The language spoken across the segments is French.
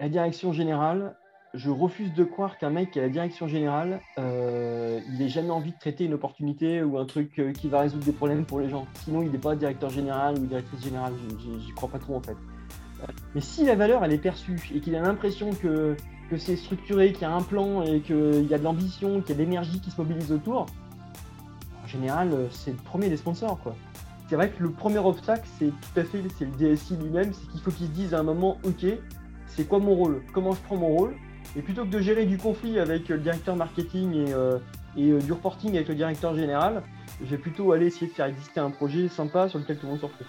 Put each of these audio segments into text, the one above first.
La direction générale, je refuse de croire qu'un mec qui a la direction générale, euh, il n'ait jamais envie de traiter une opportunité ou un truc euh, qui va résoudre des problèmes pour les gens. Sinon, il n'est pas directeur général ou directrice générale. J'y crois pas trop en fait. Mais si la valeur elle est perçue et qu'il a l'impression que, c'est structuré, qu'il y a un plan et qu'il y a de l'ambition, qu'il y a de l'énergie qui se mobilise autour, en général, c'est le premier des sponsors. C'est vrai que le premier obstacle, c'est tout à fait c'est le DSI lui-même, c'est qu'il faut qu'il se dise à un moment, ok, c'est quoi mon rôle? Comment je prends mon rôle? Et plutôt que de gérer du conflit avec le directeur marketing et, euh, euh, du reporting avec le directeur général, je vais plutôt aller essayer de faire exister un projet sympa sur lequel tout le monde s'en fout.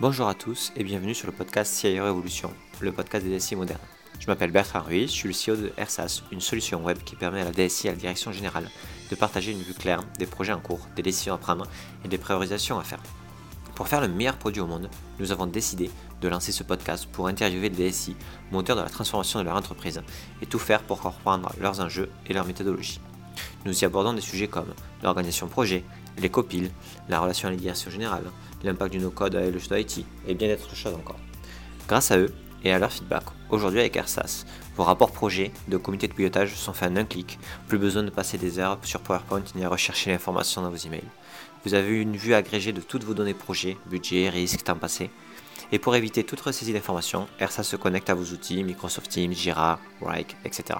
Bonjour à tous et bienvenue sur le podcast CIO Révolution, le podcast des DSI modernes. Je m'appelle Bertrand Ruiz, je suis le CEO de AirSAS, une solution web qui permet à la DSI et à la direction générale de partager une vue claire des projets en cours, des décisions à prendre et des priorisations à faire. Pour faire le meilleur produit au monde, nous avons décidé de lancer ce podcast pour interviewer les DSI, moteurs de la transformation de leur entreprise, et tout faire pour comprendre leurs enjeux et leurs méthodologies. Nous y abordons des sujets comme l'organisation projet, les copiles, la relation à la direction générale, l'impact du no-code avec le choix IT et bien d'autres choses encore. Grâce à eux et à leur feedback, aujourd'hui avec AirSAS, vos rapports projets de comité de pilotage sont faits en un clic, plus besoin de passer des heures sur PowerPoint ni à rechercher l'information dans vos emails. Vous avez une vue agrégée de toutes vos données projets, budget, risque, temps passé. Et pour éviter toute ressaisie d'informations, AirSAS se connecte à vos outils Microsoft Teams, Jira, Rike, etc.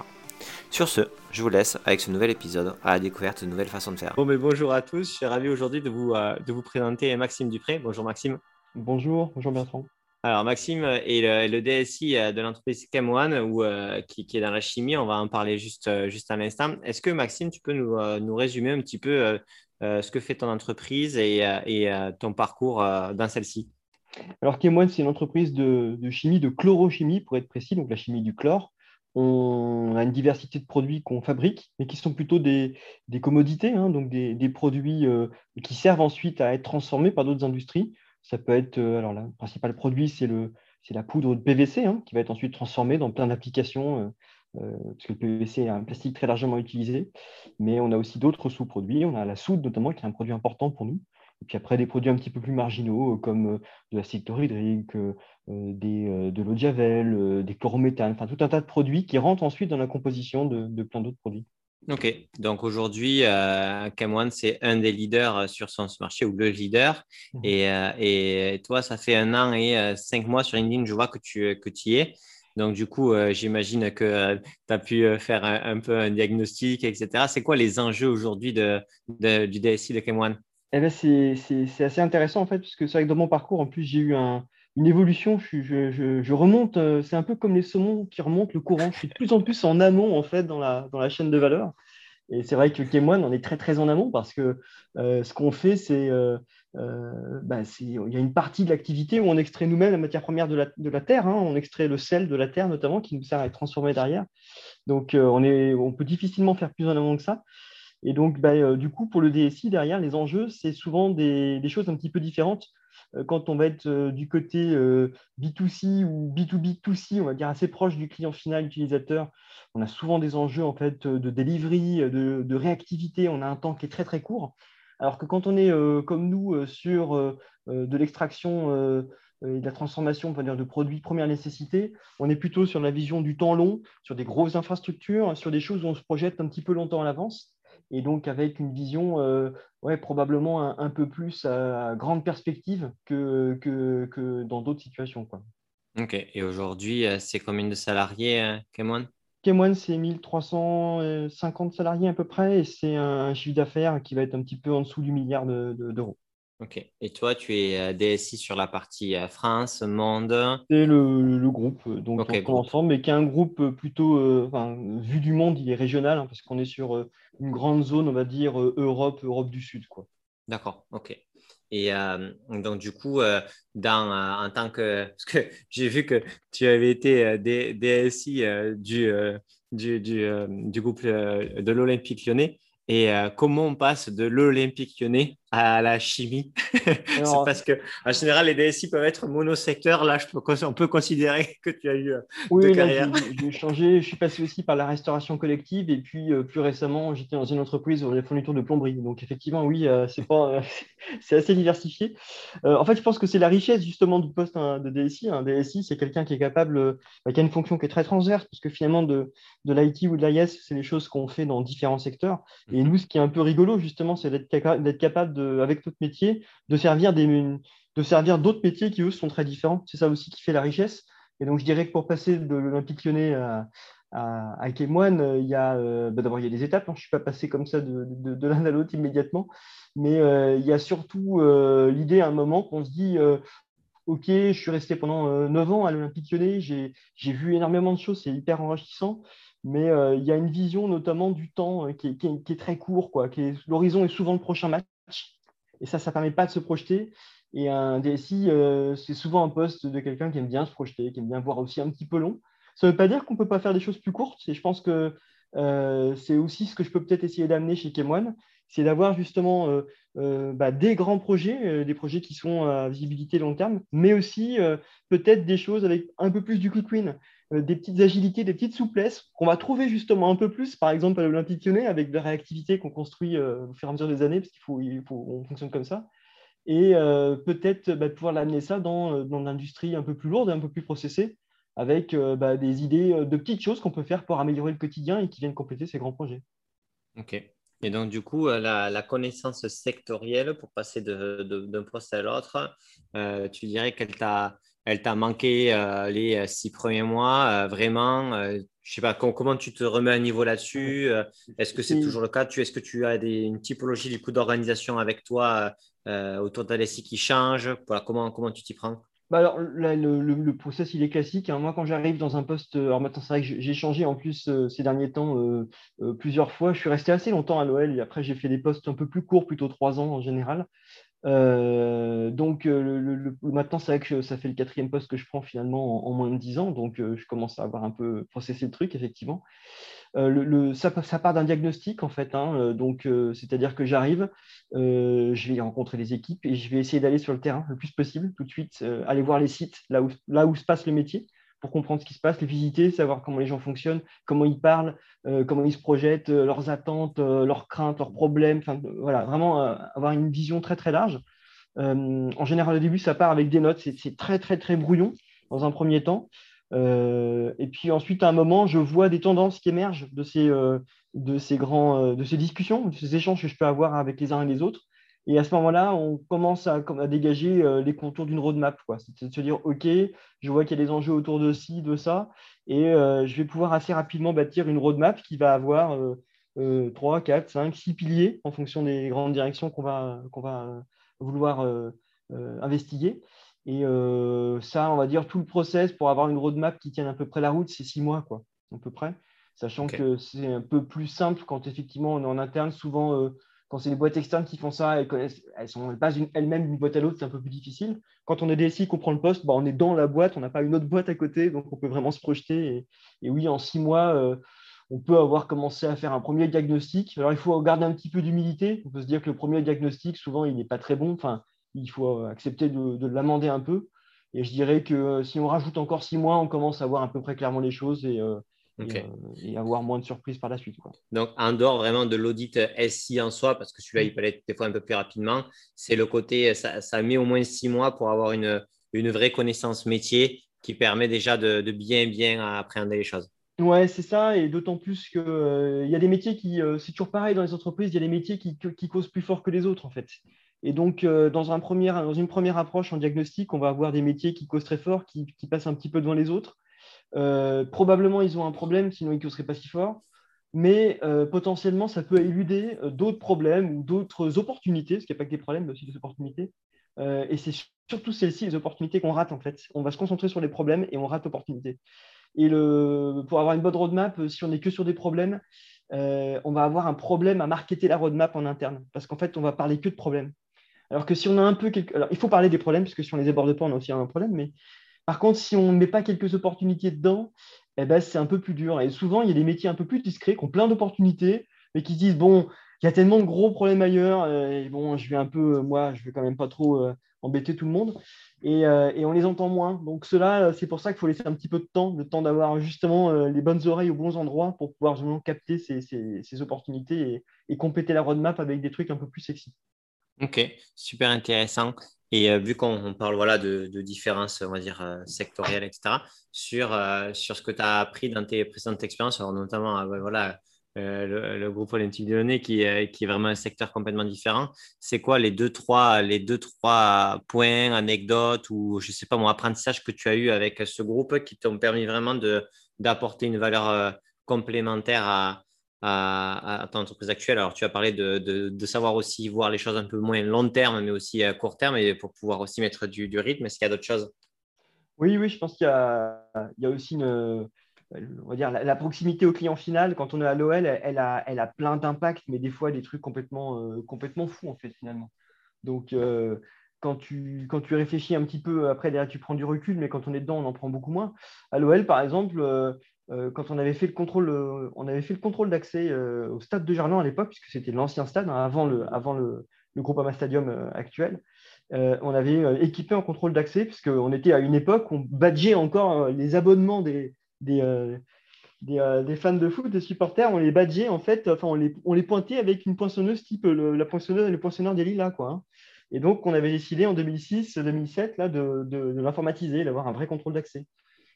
Sur ce, je vous laisse avec ce nouvel épisode à la découverte de nouvelles façons de faire. Bon, mais bonjour à tous, je suis ravi aujourd'hui de vous, euh, de vous présenter Maxime Dupré. Bonjour Maxime. Bonjour, bonjour Bertrand. Alors Maxime est le, DSI euh, de l'entreprise Chem1 ou, euh, qui, est dans la chimie, on va en parler juste, juste à l'instant. Est-ce que Maxime, tu peux nous, nous résumer un petit peu ce que fait ton entreprise et, et ton parcours dans celle-ci? Alors, Chem1, c'est une entreprise de, de, chimie, de chlorochimie pour être précis, donc la chimie du chlore on a une diversité de produits qu'on fabrique, mais qui sont plutôt des, commodités, hein, donc des, produits euh, qui servent ensuite à être transformés par d'autres industries. Ça peut être, euh, alors le principal produit, c'est la poudre de PVC, hein, qui va être ensuite transformée dans plein d'applications, euh, parce que le PVC est un plastique très largement utilisé. Mais on a aussi d'autres sous-produits. On a la soude, notamment, qui est un produit important pour nous. Et puis après, des produits un petit peu plus marginaux, comme de l'acide chlorhydrique, euh, des, euh, de l'eau de javel, euh, des chlorométhanes, enfin tout un tas de produits qui rentrent ensuite dans la composition de, plein d'autres produits. Ok, donc aujourd'hui, euh, Cam1, c'est un des leaders sur son marché ou le leader. Mhm. Et, et, toi, ça fait un an et cinq mois sur LinkedIn, je vois que tu, que y es. Donc, du coup, j'imagine que tu as pu faire un, peu un diagnostic, etc. C'est quoi les enjeux aujourd'hui de, du DSI de Cam1 eh ben, c'est assez intéressant en fait, parce que c'est vrai que dans mon parcours, en plus, j'ai eu un, une évolution. Je, remonte, euh, c'est un peu comme les saumons qui remontent le courant. Je suis de plus en plus en amont en fait dans la, dans la chaîne de valeur. Et c'est vrai que Kémoine, on est très très en amont parce que euh, ce qu'on fait, c'est euh, bah, il y a une partie de l'activité où on extrait nous-mêmes la matière première de la, de la terre. Hein. on extrait le sel de la terre notamment qui nous sert à être transformé derrière. Donc on, est, on peut difficilement faire plus en amont que ça. Et donc, bah, du coup, pour le DSI, derrière, les enjeux, c'est souvent des, choses un petit peu différentes. Euh, quand on va être euh, du côté euh, B2C ou B2B2C, on va dire assez proche du client final utilisateur, on a souvent des enjeux en fait de delivery, de, réactivité, on a un temps qui est très très court. Alors que quand on est comme nous sur de l'extraction et de la transformation on va dire, de produits première nécessité, on est plutôt sur la vision du temps long, sur des grosses infrastructures, sur des choses où on se projette un petit peu longtemps à l'avance et donc avec une vision euh, ouais, probablement un, peu plus à grande perspective que, que, que dans d'autres situations. Quoi. Ok, et aujourd'hui, euh, c'est combien de salariés, euh, Kemoine Kemoine, c'est 1350 salariés à peu près, et c'est un chiffre d'affaires qui va être un petit peu en dessous du milliard d'euros. Ok. Et toi, tu es euh, DSI sur la partie euh, France, monde? C'est le, groupe, euh, donc ensemble, mais qui est un groupe plutôt, vu du monde, il est régional, hein, parce qu'on est sur une grande zone, on va dire Europe, Europe du Sud. Quoi. D'accord, ok. Et donc, du coup, dans, en tant que. Parce que j'ai vu que tu avais été DSI du, du, du, du, groupe de l'Olympique lyonnais. Et euh, comment on passe de l'Olympique lyonnais à la chimie? C'est parce que en général, les DSI peuvent être monosecteurs. Là, je peux, on peut considérer que tu as eu euh, oui, deux carrières. J'ai changé. Je suis passé aussi par la restauration collective et puis euh, plus récemment, j'étais dans une entreprise où les fournitures de plomberie. Donc effectivement, oui, c'est pas, c'est assez diversifié. en fait, je pense que c'est la richesse justement du poste hein, de DSI. Un DSI, c'est quelqu'un qui est capable, bah, qui a une fonction qui est très transverse, parce que finalement de, de l'IT ou de l'IS, c'est les choses qu'on fait dans différents secteurs. Et nous, ce qui est un peu rigolo, justement, c'est d'être capable, avec notre métier, de servir d'autres métiers qui, eux, sont très différents. C'est ça aussi qui fait la richesse. Et donc, je dirais que pour passer de l'Olympique lyonnais à, à, à il y a euh, bah, d'abord il y a des étapes. Hein. Je ne suis pas passé comme ça de, l'un à l'autre immédiatement, mais euh, il y a surtout euh, l'idée à un moment qu'on se dit Ok, je suis resté pendant 9 ans à l'Olympique lyonnais, j'ai vu énormément de choses, c'est hyper enrichissant mais euh, il y a une vision notamment du temps euh, qui, est, très court. L'horizon est souvent le prochain match, et ça, ça ne permet pas de se projeter. Et un DSI, euh, c'est souvent un poste de quelqu'un qui aime bien se projeter, qui aime bien voir aussi un petit peu long. Ça ne veut pas dire qu'on ne peut pas faire des choses plus courtes, et je pense que c'est aussi ce que je peux peut-être essayer d'amener chez Kemoine, c'est d'avoir justement bah, des grands projets, des projets qui sont à visibilité long terme, mais aussi peut-être des choses avec un peu plus du quick win. Euh, des petites agilités, des petites souplesses qu'on va trouver justement un peu plus, par exemple à l'Olympique lyonnais, avec de la réactivité qu'on construit euh, au fur et à mesure des années, parce qu'il faut, fonctionne comme ça. Et euh, peut-être bah, pouvoir l'amener ça dans, dans l'industrie un peu plus lourde un peu plus processée, avec bah, des idées de petites choses qu'on peut faire pour améliorer le quotidien et qui viennent compléter ces grands projets. Ok. Et donc, du coup, la, la connaissance sectorielle pour passer d'un poste à l'autre, tu dirais qu'elle t'a elle t'a manqué euh, les euh, six premiers mois, euh, vraiment. je sais pas comment, tu te remets à niveau là-dessus. Est-ce que c'est toujours le cas? Est-ce que tu as une typologie du coup d'organisation avec toi autour de l'SI qui change? Comment, comment tu t'y prends? Bah alors, le, process, il est classique. Hein. Moi, quand j'arrive dans un poste, alors maintenant, c'est vrai que j'ai changé en plus ces derniers temps plusieurs fois. Je suis resté assez longtemps à Noël et après, j'ai fait des postes un peu plus courts, plutôt trois ans en général. Euh, donc euh, maintenant, c'est vrai que ça fait le quatrième poste que je prends finalement en, moins de dix ans, donc euh, je commence à avoir un peu processé le truc, effectivement. Le, ça, part d'un diagnostic, en fait, hein, donc c'est-à-dire que j'arrive, je vais rencontrer les équipes et je vais essayer d'aller sur le terrain le plus possible, tout de suite, aller voir les sites, là où, là où se passe le métier, pour comprendre ce qui se passe, les visiter, savoir comment les gens fonctionnent, comment ils parlent, euh, comment ils se projettent, euh, leurs attentes, euh, leurs craintes, leurs problèmes. voilà, vraiment avoir une vision très très large. en général, au début, ça part avec des notes. C'est très très très brouillon dans un premier temps. Et puis ensuite, à un moment, je vois des tendances qui émergent de ces, de ces grands, de ces discussions, de ces échanges que je peux avoir avec les uns et les autres. Et à ce moment-là, on commence à, dégager euh, les contours d'une roadmap. C'est de se dire, OK, je vois qu'il y a des enjeux autour de ci, de ça, et euh, je vais pouvoir assez rapidement bâtir une roadmap qui va avoir 3, 4, 5, 6 piliers en fonction des grandes directions qu'on va, qu'on va vouloir euh, investiguer. Et ça, on va dire, tout le process pour avoir une roadmap qui tienne à peu près la route, c'est six mois, quoi, à peu près. Sachant que c'est un peu plus simple quand effectivement on est en interne. Souvent, quand c'est des boîtes externes qui font ça, elles, connaissent, elles sont passent elles-mêmes d'une boîte à l'autre, c'est un peu plus difficile. Quand on est DSI, qu'on prend le poste, bah, on est dans la boîte, on n'a pas une autre boîte à côté, donc on peut vraiment se projeter. Et, oui, en six mois, euh, on peut avoir commencé à faire un premier diagnostic. Alors, il faut garder un petit peu d'humilité. On peut se dire que le premier diagnostic, souvent, il n'est pas très bon. Enfin, il faut accepter de, l'amender un peu. Et je dirais que euh, si on rajoute encore six mois, on commence à voir à peu près clairement les choses et, euh, euh, et, avoir moins de surprises par la suite. Donc, en dehors vraiment de l'audit SI en soi, parce que celui-là, il peut être des fois un peu plus rapidement, c'est le côté, ça, ça, met au moins six mois pour avoir une, une vraie connaissance métier qui permet déjà de, de bien, bien appréhender les choses. Ouais, c'est ça, et d'autant plus qu'il euh, y a des métiers qui, euh, c'est toujours pareil dans les entreprises, il y a des métiers qui, qui, causent plus fort que les autres en fait. Et donc, premier, dans une première approche en diagnostic, on va avoir des métiers qui causent très fort, qui, passent un petit peu devant les autres. Euh, probablement, ils ont un problème, sinon ils ne seraient pas si forts. Mais euh, potentiellement, ça peut éluder euh, d'autres problèmes ou d'autres opportunités, parce qu'il n'y a pas que des problèmes, mais aussi des opportunités. et c'est surtout celles-ci, les opportunités qu'on rate en fait. On va se concentrer sur les problèmes et on rate l'opportunité. Et pour avoir une bonne roadmap, si on n'est que sur des problèmes, on va avoir un problème à marketer la roadmap en interne, parce qu'en fait, on va parler que de problèmes. Alors que si on a un peu, alors il faut parler des problèmes, parce que si on les aborde pas, on a aussi un problème, mais par contre, si on ne met pas quelques opportunités dedans, eh ben, c'est un peu plus dur. Et souvent, il y a des métiers un peu plus discrets qui ont plein d'opportunités, mais qui se disent, bon, il y a tellement de gros problèmes ailleurs. et bon, je vais un peu, moi, je vais quand même pas trop embêter tout le monde. Et, on les entend moins. Donc cela, c'est pour ça qu'il faut laisser un petit peu de temps, le temps d'avoir justement les bonnes oreilles aux bons endroits pour pouvoir vraiment capter ces, opportunités et, compléter la roadmap avec des trucs un peu plus sexy. Ok, super intéressant. Et euh, vu qu'on parle voilà, de, différences, on va dire, euh, sectorielles, etc., sur, euh, sur ce que tu as appris dans tes précédentes expériences, notamment voilà, le, groupe olympique de Lyonnais qui, qui, est vraiment un secteur complètement différent, c'est quoi les deux, trois, les deux, trois points, anecdotes ou, je ne sais pas, mon apprentissage que tu as eu avec ce groupe qui t'ont permis vraiment d'apporter une valeur complémentaire à, à, ton entreprise actuelle Alors, tu as parlé de, savoir aussi voir les choses un peu moins long terme, mais aussi à court terme, et pour pouvoir aussi mettre du, rythme. Est-ce qu'il y a d'autres choses? Oui, oui, je pense qu'il y, a, aussi une, on va dire, la, proximité au client final. Quand on est à l'OL, elle, a, plein d'impacts, mais des fois des trucs complètement, euh, complètement fous, en fait, finalement. Donc, euh, quand tu, quand tu réfléchis un petit peu, après, derrière, tu prends du recul, mais quand on est dedans, on en prend beaucoup moins. À l'OL, par exemple, euh, quand on avait fait le contrôle, euh, on avait fait le contrôle d'accès euh, au stade de Gerland à l'époque, puisque c'était l'ancien stade, hein, avant, le, avant le, le Groupama Stadium actuel. on avait équipé un contrôle d'accès, puisqu'on était à une époque où on badgeait encore les abonnements des, des, des, fans de foot, des supporters, on les badgeait en fait, enfin on les, on les pointait avec une poinçonneuse type la poinçonneuse, le poinçonneur des lilas, quoi. Hein. Et donc on avait décidé en 2006-2007 là de, de, l'informatiser, d'avoir un vrai contrôle d'accès.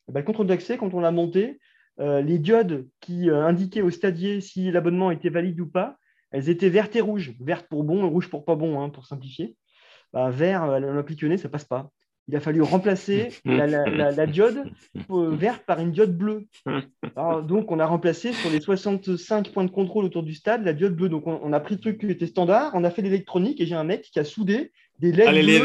Ben, le contrôle d'accès, quand on l'a monté, euh, les diodes qui euh, indiquaient au stadier si l'abonnement était valide ou pas, elles étaient vertes et rouges. Verte pour bon et rouge pour pas bon, hein, pour simplifier. Bah, vert, euh, l'impliqué ça passe pas. Il a fallu remplacer la, diode verte par une diode bleue. donc, on a remplacé sur les 65 points de contrôle autour du stade la diode bleue. Donc, on, a pris le truc qui était standard, on a fait l'électronique et j'ai un mec qui a soudé des LED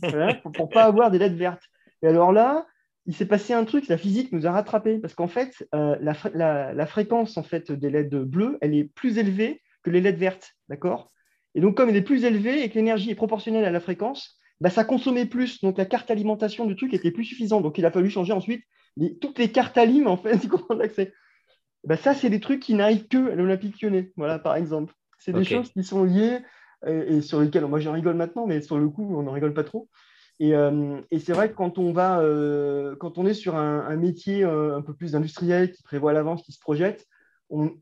bleus pour ne pas avoir des LED vertes. Et alors là, il s'est passé un truc, la physique nous a rattrapés, parce qu'en fait, euh, la, fréquence en fait, des LED bleus, elle est plus élevée que les LED vertes, d'accord? Et donc, comme elle est plus élevée et que l'énergie est proportionnelle à la fréquence, bah, ça consommait plus, donc la carte alimentation du truc était plus suffisante. Donc, il a fallu changer ensuite toutes les cartes alim, en fait, d'accès. Bah, ça, c'est des trucs qui n'arrivent que à l'Olympique lyonnais, voilà, par exemple. C'est des choses qui sont liées et, sur lesquelles, moi, j'en rigole maintenant, mais sur le coup, on n'en rigole pas trop. Euh, et, c'est vrai que quand on, va, euh, quand on est sur un, métier euh, un peu plus industriel, qui prévoit à l'avance, qui se projette, on,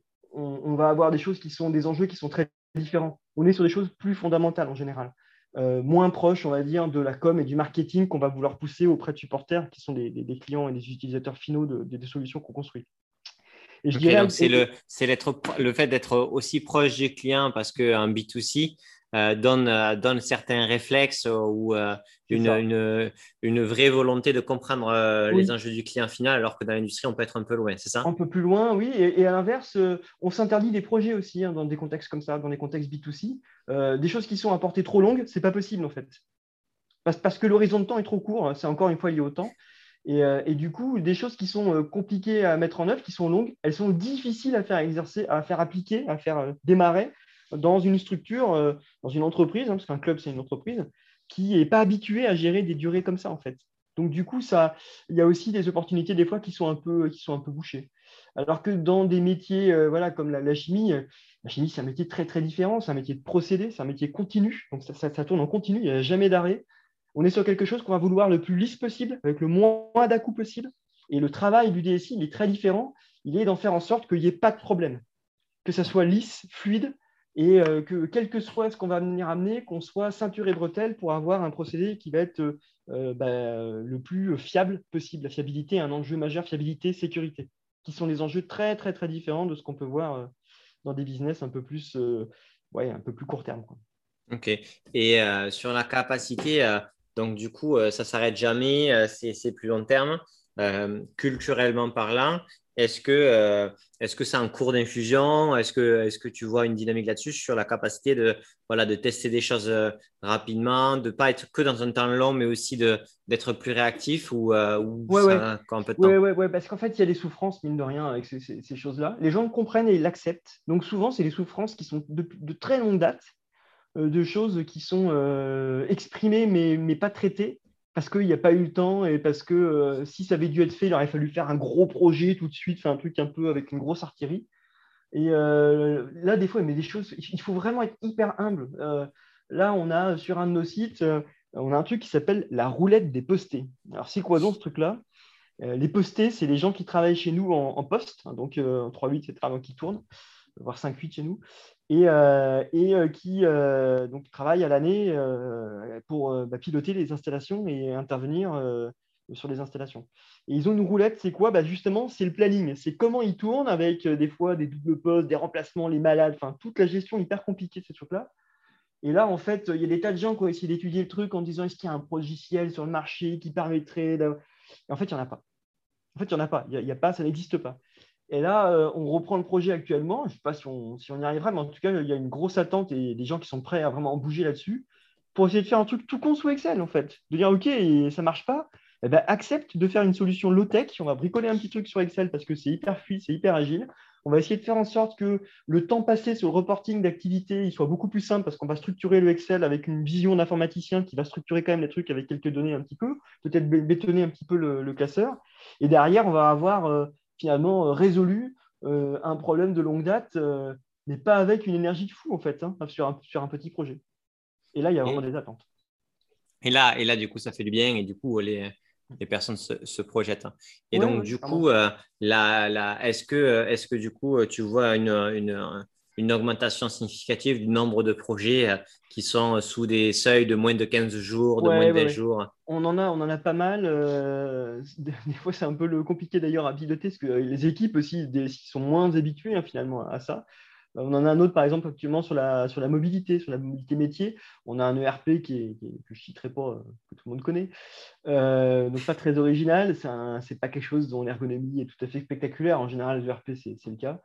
va avoir des choses qui sont des enjeux qui sont très différents. On est sur des choses plus fondamentales en général, moins proches, on va dire, de la com et du marketing qu'on va vouloir pousser auprès de supporters, qui sont des, clients et des utilisateurs finaux des solutions qu'on construit. C'est le, le fait d'être aussi proche des clients parce qu'un B2C, euh, donne, euh, donne certains réflexes ou euh, une, une, une, vraie volonté de comprendre les enjeux du client final, alors que dans l'industrie, on peut être un peu loin, c'est ça? Un peu plus loin, oui. Et, à l'inverse, on s'interdit des projets aussi hein, dans des contextes comme ça, dans des contextes B2C. des choses qui sont à portée trop longue, c'est pas possible en fait. Parce, parce que l'horizon de temps est trop court, hein, c'est encore une fois lié au temps. Et, et, du coup, des choses qui sont compliquées à mettre en œuvre, qui sont longues, elles sont difficiles à faire exercer, à faire appliquer, à faire démarrer dans une structure, euh, dans une entreprise, hein, parce qu'un club, c'est une entreprise, qui n'est pas habitué à gérer des durées comme ça, en fait. Donc, du coup, il y a aussi des opportunités, des fois, qui sont un peu, qui sont un peu bouchées. Alors que dans des métiers euh, voilà, comme la, chimie, euh, la chimie, c'est un métier très, très différent. C'est un métier de procédé, c'est un métier continu. Donc, ça, tourne en continu, il n'y a jamais d'arrêt. On est sur quelque chose qu'on va vouloir le plus lisse possible, avec le moins dà possible. Et le travail du DSI, il est très différent. Il est d'en faire en sorte qu'il n'y ait pas de problème, que ça soit lisse, fluide, et euh, que quel que soit ce qu'on va venir amener, qu'on soit ceinture et bretelle pour avoir un procédé qui va être euh, bah, le plus fiable possible. La fiabilité un enjeu majeur, fiabilité, sécurité, qui sont des enjeux très, très, très différents de ce qu'on peut voir euh, dans des business un peu plus, ouais, un peu plus court terme. OK. Et sur la capacité, donc du coup, ça s'arrête jamais, c'est plus long terme. culturellement parlant, est-ce que euh, est-ce que c'est en cours d'infusion? Est-ce que, tu vois une dynamique là-dessus sur la capacité de, voilà, de tester des choses euh, rapidement, de ne pas être que dans un temps long, mais aussi d'être plus réactif ou, euh, ou ça un peu de temps? Oui, ouais, parce qu'en fait, il y a des souffrances, mine de rien, avec ces, ces, choses-là. Les gens le comprennent et l'acceptent. Donc souvent, c'est des souffrances qui sont de, de très longue date, de choses qui sont exprimées mais, mais pas traitées parce qu'il n'y a pas eu le temps et parce que euh, si ça avait dû être fait, il aurait fallu faire un gros projet tout de suite, faire un truc un peu avec une grosse artillerie. Et là, des fois, il met des choses. Il faut vraiment être hyper humble. là, on a sur un de nos sites, on a un truc qui s'appelle la roulette des postés. Alors, c'est quoi donc ce truc-là? Les postés, c'est les gens qui travaillent chez nous en, poste, hein, donc en 3-8, etc., donc qui tournent, voire 5-8 chez nous, et, et qui donc, travaillent à l'année pour bah, piloter les installations et intervenir sur les installations. Et ils ont une roulette, c'est quoi? Bah Justement, c'est le planning. C'est comment ils tournent avec des fois des doubles postes, des remplacements, les malades, enfin toute la gestion hyper compliquée de ce truc-là. Et là, en fait, il y a des tas de gens qui ont essayé d'étudier le truc en disant est-ce qu'il y a un logiciel sur le marché qui permettrait. De... Et en fait, il n'y en a pas. En fait, il n'y en a pas. Il y a, pas, ça n'existe pas. Et là, euh, on reprend le projet actuellement. Je ne sais pas si on, si on, y arrivera, mais en tout cas, il y a une grosse attente et des gens qui sont prêts à vraiment bouger là-dessus pour essayer de faire un truc tout con sous Excel, en fait. De dire, OK, ça ne marche pas? Eh ben, accepte de faire une solution low-tech. On va bricoler un petit truc sur Excel parce que c'est hyper fluide, c'est hyper agile. On va essayer de faire en sorte que le temps passé sur le reporting d'activité soit beaucoup plus simple parce qu'on va structurer le Excel avec une vision d'informaticien qui va structurer quand même les trucs avec quelques données un petit peu, peut-être bétonner un petit peu le, classeur. Et derrière, on va avoir euh, finalement euh, résolu euh, un problème de longue date, mais pas avec une énergie de fou en fait, hein, sur, un, sur, un, petit projet. Et là, il y a vraiment des attentes. Et là, et là, du coup, ça fait du bien et du coup, les, les personnes se, projettent. Et donc, du coup, euh, est-ce que, euh, est que du coup, euh, tu vois une, une, une, augmentation significative du nombre de projets qui sont sous des seuils de moins de 15 jours, de moins de 20 jours on en, a, on en a pas mal. des fois, c'est un peu le compliqué d'ailleurs à piloter parce que les équipes aussi des, sont moins habituées hein, finalement à ça. On en a un autre, par exemple, actuellement sur la, sur la mobilité, sur la mobilité métier. On a un ERP qui est, que je ne citerai pas, euh, que tout le monde connaît. Euh, donc, pas très original. Ce n'est pas quelque chose dont l'ergonomie est tout à fait spectaculaire. En général, l'ERP, c'est le cas.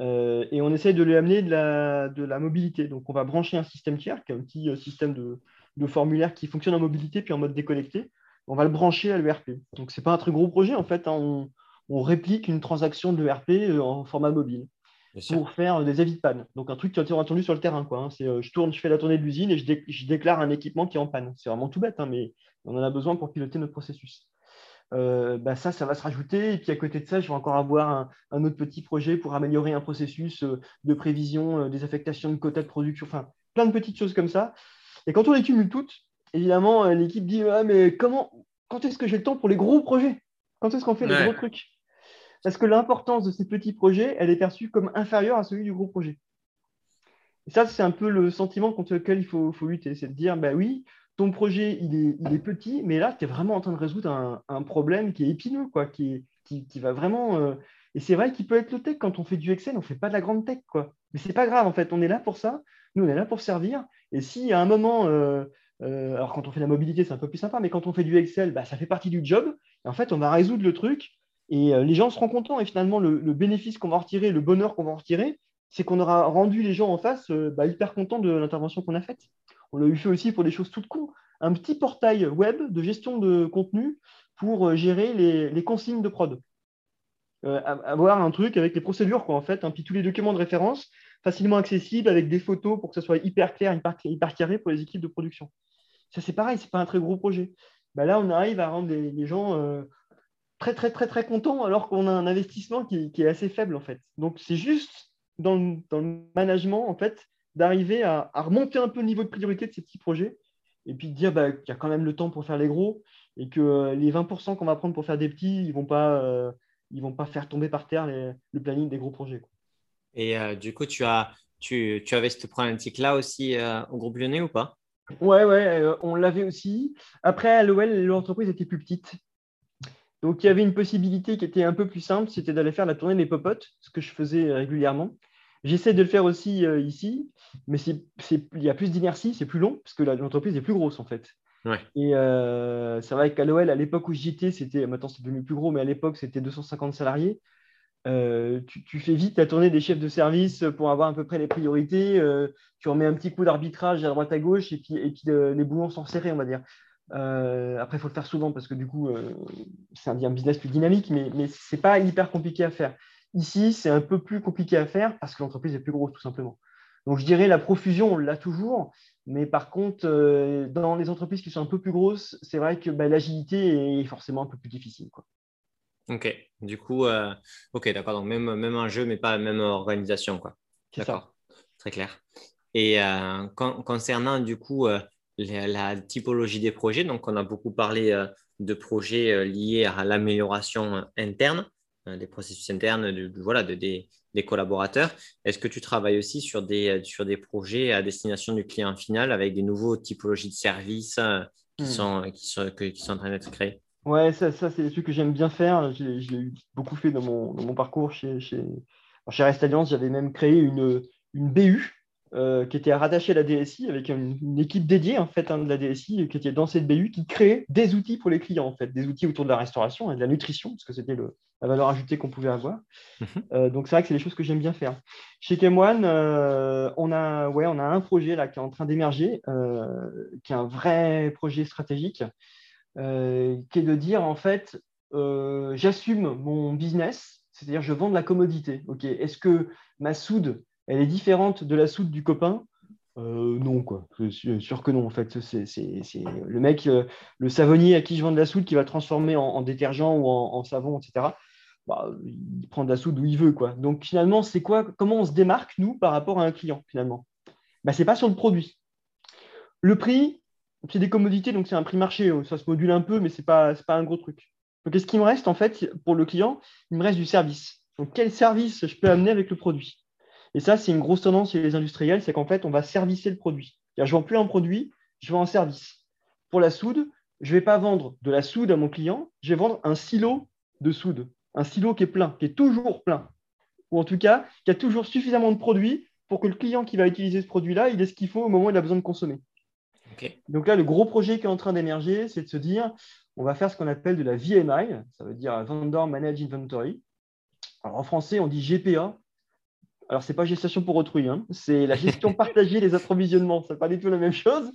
Euh, et on essaye de lui amener de la, de la, mobilité. Donc, on va brancher un système tiers, qui est un petit système de, de formulaire qui fonctionne en mobilité puis en mode déconnecté. On va le brancher à l'ERP. Donc, ce n'est pas un très gros projet, en fait. Hein. On, on, réplique une transaction de l'ERP en format mobile pour faire des avis de panne. Donc un truc qui a été entendu sur le terrain. Quoi, hein. C'est euh, je tourne, je fais la tournée de l'usine et je, déclare un équipement qui est en panne. C'est vraiment tout bête, hein, mais on en a besoin pour piloter notre processus. Euh, bah, ça, ça va se rajouter. Et puis à côté de ça, je vais encore avoir un, autre petit projet pour améliorer un processus euh, de prévision, des affectations de quotas de production, enfin plein de petites choses comme ça. Et quand on les cumule toutes, évidemment, l'équipe dit ah, mais comment, quand est-ce que j'ai le temps pour les gros projets? Quand est-ce qu'on fait les gros trucs? Parce que l'importance de ces petits projets, elle est perçue comme inférieure à celui du gros projet. Et ça, c'est un peu le sentiment contre lequel il faut, lutter, c'est de dire, bah oui, ton projet, il est, petit, mais là, tu es vraiment en train de résoudre un, problème qui est épineux, quoi, qui, va vraiment... Euh, et c'est vrai qu'il peut être le tech. Quand on fait du Excel, on ne fait pas de la grande tech, quoi. Mais c'est pas grave, en fait, on est là pour ça. Nous, on est là pour servir. Et si à un moment... Euh, euh, alors quand on fait de la mobilité, c'est un peu plus sympa, mais quand on fait du Excel, bah, ça fait partie du job. Et en fait, on va résoudre le truc et les gens seront contents. Et finalement, le, bénéfice qu'on va retirer, le bonheur qu'on va retirer, c'est qu'on aura rendu les gens en face bah, hyper contents de l'intervention qu'on a faite. On l'a eu fait aussi pour des choses toutes cons. Un petit portail web de gestion de contenu pour euh, gérer les, consignes de prod. avoir un truc avec les procédures, quoi, en fait, hein, puis tous les documents de référence facilement accessibles avec des photos pour que ça soit hyper clair, hyper, carré pour les équipes de production. Ça, c'est pareil, ce n'est pas un très gros projet. Bah, là, on arrive à rendre les, gens très, très, très, très content alors qu'on a un investissement qui, est assez faible, en fait. Donc, c'est juste dans le, management, en fait, d'arriver à, remonter un peu le niveau de priorité de ces petits projets et puis de dire bah, qu'il y a quand même le temps pour faire les gros et que euh, les 20% qu'on va prendre pour faire des petits, ils ne vont, pas, euh, vont pas faire tomber par terre le planning des gros projets. Et euh, du coup, tu, as, tu, tu avais cette problématique-là aussi au groupe lyonnais ou pas? Ouais, ouais, on l'avait aussi. Après, à l'OL, l'entreprise était plus petite. Donc, il y avait une possibilité qui était un peu plus simple, c'était d'aller faire la tournée des popotes, ce que je faisais régulièrement. J'essaie de le faire aussi euh, ici, mais il y a plus d'inertie, c'est plus long, parce que l'entreprise est plus grosse en fait. Et euh, c'est vrai qu'à l'OL, à l'époque où j'y étais, c'était, maintenant c'est devenu plus gros, mais à l'époque c'était 250 salariés. Euh, tu, fais vite la tournée des chefs de service pour avoir à peu près les priorités. tu remets un petit coup d'arbitrage à droite à gauche et puis, et puis les boulons sont serrés, on va dire. Après, il faut le faire souvent parce que du coup, c'est un, business plus dynamique, mais, mais ce n'est pas hyper compliqué à faire. Ici, c'est un peu plus compliqué à faire parce que l'entreprise est plus grosse, tout simplement. Donc, je dirais la profusion, on l'a toujours, mais par contre, euh, dans les entreprises qui sont un peu plus grosses, c'est vrai que bah, l'agilité est forcément un peu plus difficile. Quoi. Ok, du coup, euh, ok, d'accord. Donc, même, même un jeu, mais pas la même organisation. Quoi. D'accord, très clair. Et euh, concernant, du coup, la, typologie des projets, donc on a beaucoup parlé de projets liés à l'amélioration interne, des processus internes, de, voilà, de, des, des collaborateurs. Est-ce que tu travailles aussi sur des, sur des projets à destination du client final avec des nouveaux typologies de services qui, hmm. sont, qui, sont, qui sont en train d'être créés Ouais, ça, ça c'est des trucs que j'aime bien faire. Je l'ai beaucoup fait dans mon, dans mon parcours chez, chez, chez Rest Alliance. J'avais même créé une, une BU euh, qui était rattachée à la DSI avec une, équipe dédiée en fait hein, de la DSI qui était dans cette BU qui créait des outils pour les clients en fait, des outils autour de la restauration et de la nutrition parce que c'était la valeur ajoutée qu'on pouvait avoir. Mhm. Euh, donc c'est vrai que c'est des choses que j'aime bien faire. Chez Kemwan, euh, on a ouais on a un projet là qui est en train d'émerger, qui est un vrai projet stratégique euh, qui est de dire en fait, euh, j'assume mon business, c'est-à-dire je vends de la commodité. Ok, est-ce que ma soude, elle est différente de la soude du copain? Euh, non, quoi. Je suis sûr que non, en fait. C'est le mec, le savonnier à qui je vends de la soude qui va transformer en, détergent ou en, savon, etc. Bah, il prend de la soude où il veut, quoi. Donc finalement, c'est quoi Comment on se démarque, nous, par rapport à un client, finalement? Bah, Ce n'est pas sur le produit. Le prix, c'est des commodités, donc c'est un prix marché. Ça se module un peu, mais ce n'est pas, un gros truc. Donc, qu'est-ce qui me reste, en fait, pour le client? Il me reste du service. Donc, quel service je peux amener avec le produit? Et ça, c'est une grosse tendance chez les industriels, c'est qu'en fait, on va servicer le produit. Je ne vends plus un produit, je vends un service. Pour la soude, je ne vais pas vendre de la soude à mon client, je vais vendre un silo de soude. Un silo qui est plein, qui est toujours plein. Ou en tout cas, qui a toujours suffisamment de produits pour que le client qui va utiliser ce produit-là, il ait ce qu'il faut au moment où il a besoin de consommer. Donc là, le gros projet qui est en train d'émerger, c'est de se dire, on va faire ce qu'on appelle de la VMI, ça veut dire Vendor Managed Inventory. Alors en français, on dit GPA. Alors, ce n'est pas gestation pour autrui, hein. c'est la gestion partagée des approvisionnements. Ce n'est pas du tout la même chose.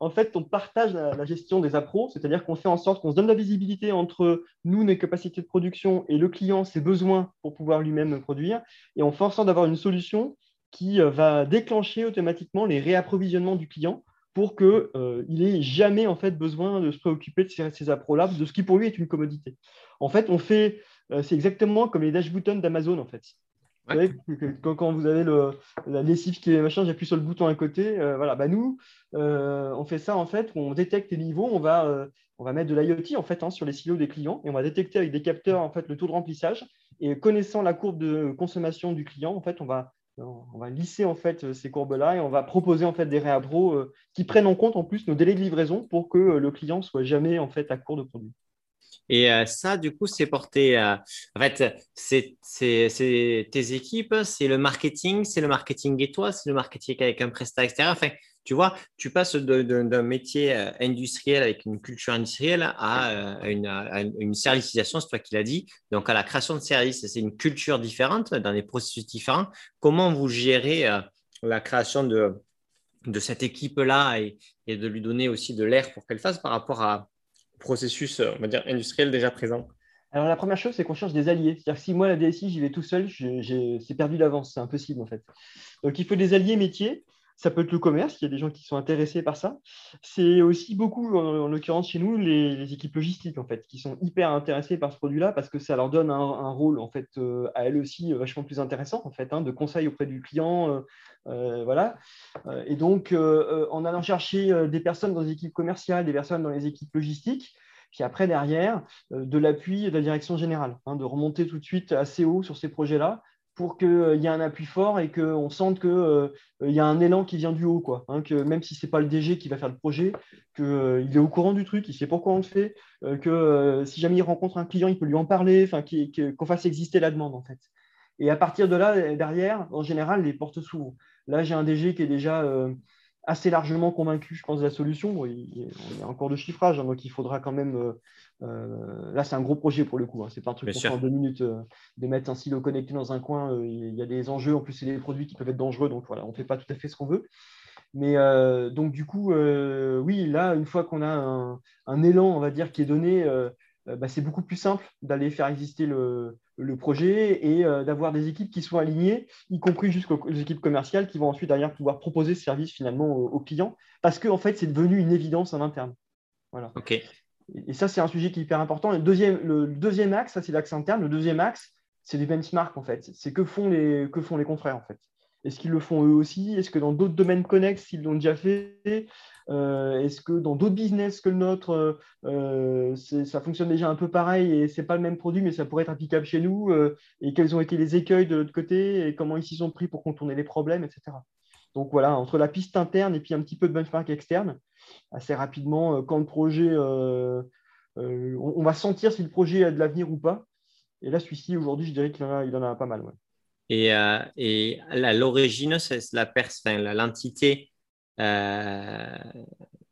En fait, on partage la, gestion des appros, c'est-à-dire qu'on fait en sorte qu'on se donne la visibilité entre nous, nos capacités de production, et le client, ses besoins pour pouvoir lui-même produire. Et on fait en sorte d'avoir une solution qui euh, va déclencher automatiquement les réapprovisionnements du client pour qu'il euh, n'ait jamais en fait, besoin de se préoccuper de ces, ces appros-là, de ce qui pour lui est une commodité. En fait, on fait, euh, c'est exactement comme les dash buttons d'Amazon en fait. Vous savez, quand, vous avez le, la lessive qui est machin, j'appuie sur le bouton à côté. Euh, voilà, bah nous, on fait ça en fait, on détecte les niveaux, on va, on va mettre de l'IoT en fait hein, sur les silos des clients et on va détecter avec des capteurs en fait le taux de remplissage et connaissant la courbe de consommation du client, en fait, on va on va lisser en fait euh, ces courbes-là et on va proposer en fait des réabros euh, qui prennent en compte en plus nos délais de livraison pour que euh, le client soit jamais en fait à court de produits. Et ça, du coup, c'est porté. en fait, c'est tes équipes, c'est le marketing, c'est le marketing et toi, c'est le marketing avec un prestat extérieur. Enfin, tu vois, tu passes d'un métier euh, industriel avec une culture industrielle à, euh, une, une, servicisation, c'est toi qui l'as dit. Donc, à la création de services, c'est une culture différente, dans des processus différents. Comment vous gérez euh, la création de, de cette équipe-là et, de lui donner aussi de l'air pour qu'elle fasse par rapport à processus, dire, industriel déjà présent alors, la première chose, c'est qu'on cherche des alliés. C'est-à-dire que si moi, la DSI, j'y vais tout seul, c'est perdu d'avance. C'est impossible, en fait. Donc, il faut des alliés métiers. Ça peut être le commerce, il y a des gens qui sont intéressés par ça. C'est aussi beaucoup, en, l'occurrence chez nous, les, équipes logistiques, en fait, qui sont hyper intéressées par ce produit-là parce que ça leur donne un, rôle, en fait, euh, à elles aussi vachement plus intéressant, en fait, hein, de conseil auprès du client. Euh, euh, voilà. Et donc, en allant chercher des personnes dans les équipes commerciales, des personnes dans les équipes logistiques, puis après, derrière, de l'appui de la direction générale, hein, de remonter tout de suite assez haut sur ces projets-là pour qu'il euh, y ait un appui fort et qu'on sente qu'il euh, y a un élan qui vient du haut. Quoi, hein, que même si ce n'est pas le DG qui va faire le projet, qu'il euh, est au courant du truc, il sait pourquoi on le fait, que si jamais il rencontre un client, il peut lui en parler, qu'on fasse exister la demande en fait. Et à partir de là, derrière, en général, les portes s'ouvrent. Là, j'ai un DG qui est déjà assez largement convaincu, je pense, de la solution. il, y a encore de chiffrage, hein, donc il faudra quand même. Euh, euh, là, c'est un gros projet pour le coup. Hein. C'est pas un truc pour faire en deux minutes euh, de mettre un silo connecté dans un coin. il y a des enjeux. En plus, c'est des produits qui peuvent être dangereux, donc voilà, on ne fait pas tout à fait ce qu'on veut. Mais donc, du coup, oui, là, une fois qu'on a un, un, élan, on va dire, qui est donné, bah, c'est beaucoup plus simple d'aller faire exister le, le projet et euh, d'avoir des équipes qui soient alignées, y compris jusqu'aux équipes commerciales qui vont ensuite derrière pouvoir proposer ce service finalement aux, clients, parce qu'en en fait, c'est devenu une évidence en interne. Voilà. Ok. Et ça, c'est un sujet qui est hyper important. Le deuxième, le deuxième axe, ça c'est l'axe interne. Le deuxième axe, c'est les benchmarks en fait. C'est que font les que font les confrères en fait. Est-ce qu'ils le font eux aussi? Est-ce que dans d'autres domaines connexes, ils l'ont déjà fait? Euh, Est-ce que dans d'autres business que le nôtre, euh, ça fonctionne déjà un peu pareil et c'est pas le même produit, mais ça pourrait être applicable chez nous Et quels ont été les écueils de l'autre côté et comment ils s'y sont pris pour contourner les problèmes, etc. Donc voilà, entre la piste interne et puis un petit peu de benchmark externe, assez rapidement, quand le projet, on, va sentir si le projet a de l'avenir ou pas. Et là, celui-ci, aujourd'hui, je dirais qu'il en, a pas mal. Et, euh, l'origine, c'est la l'entité euh,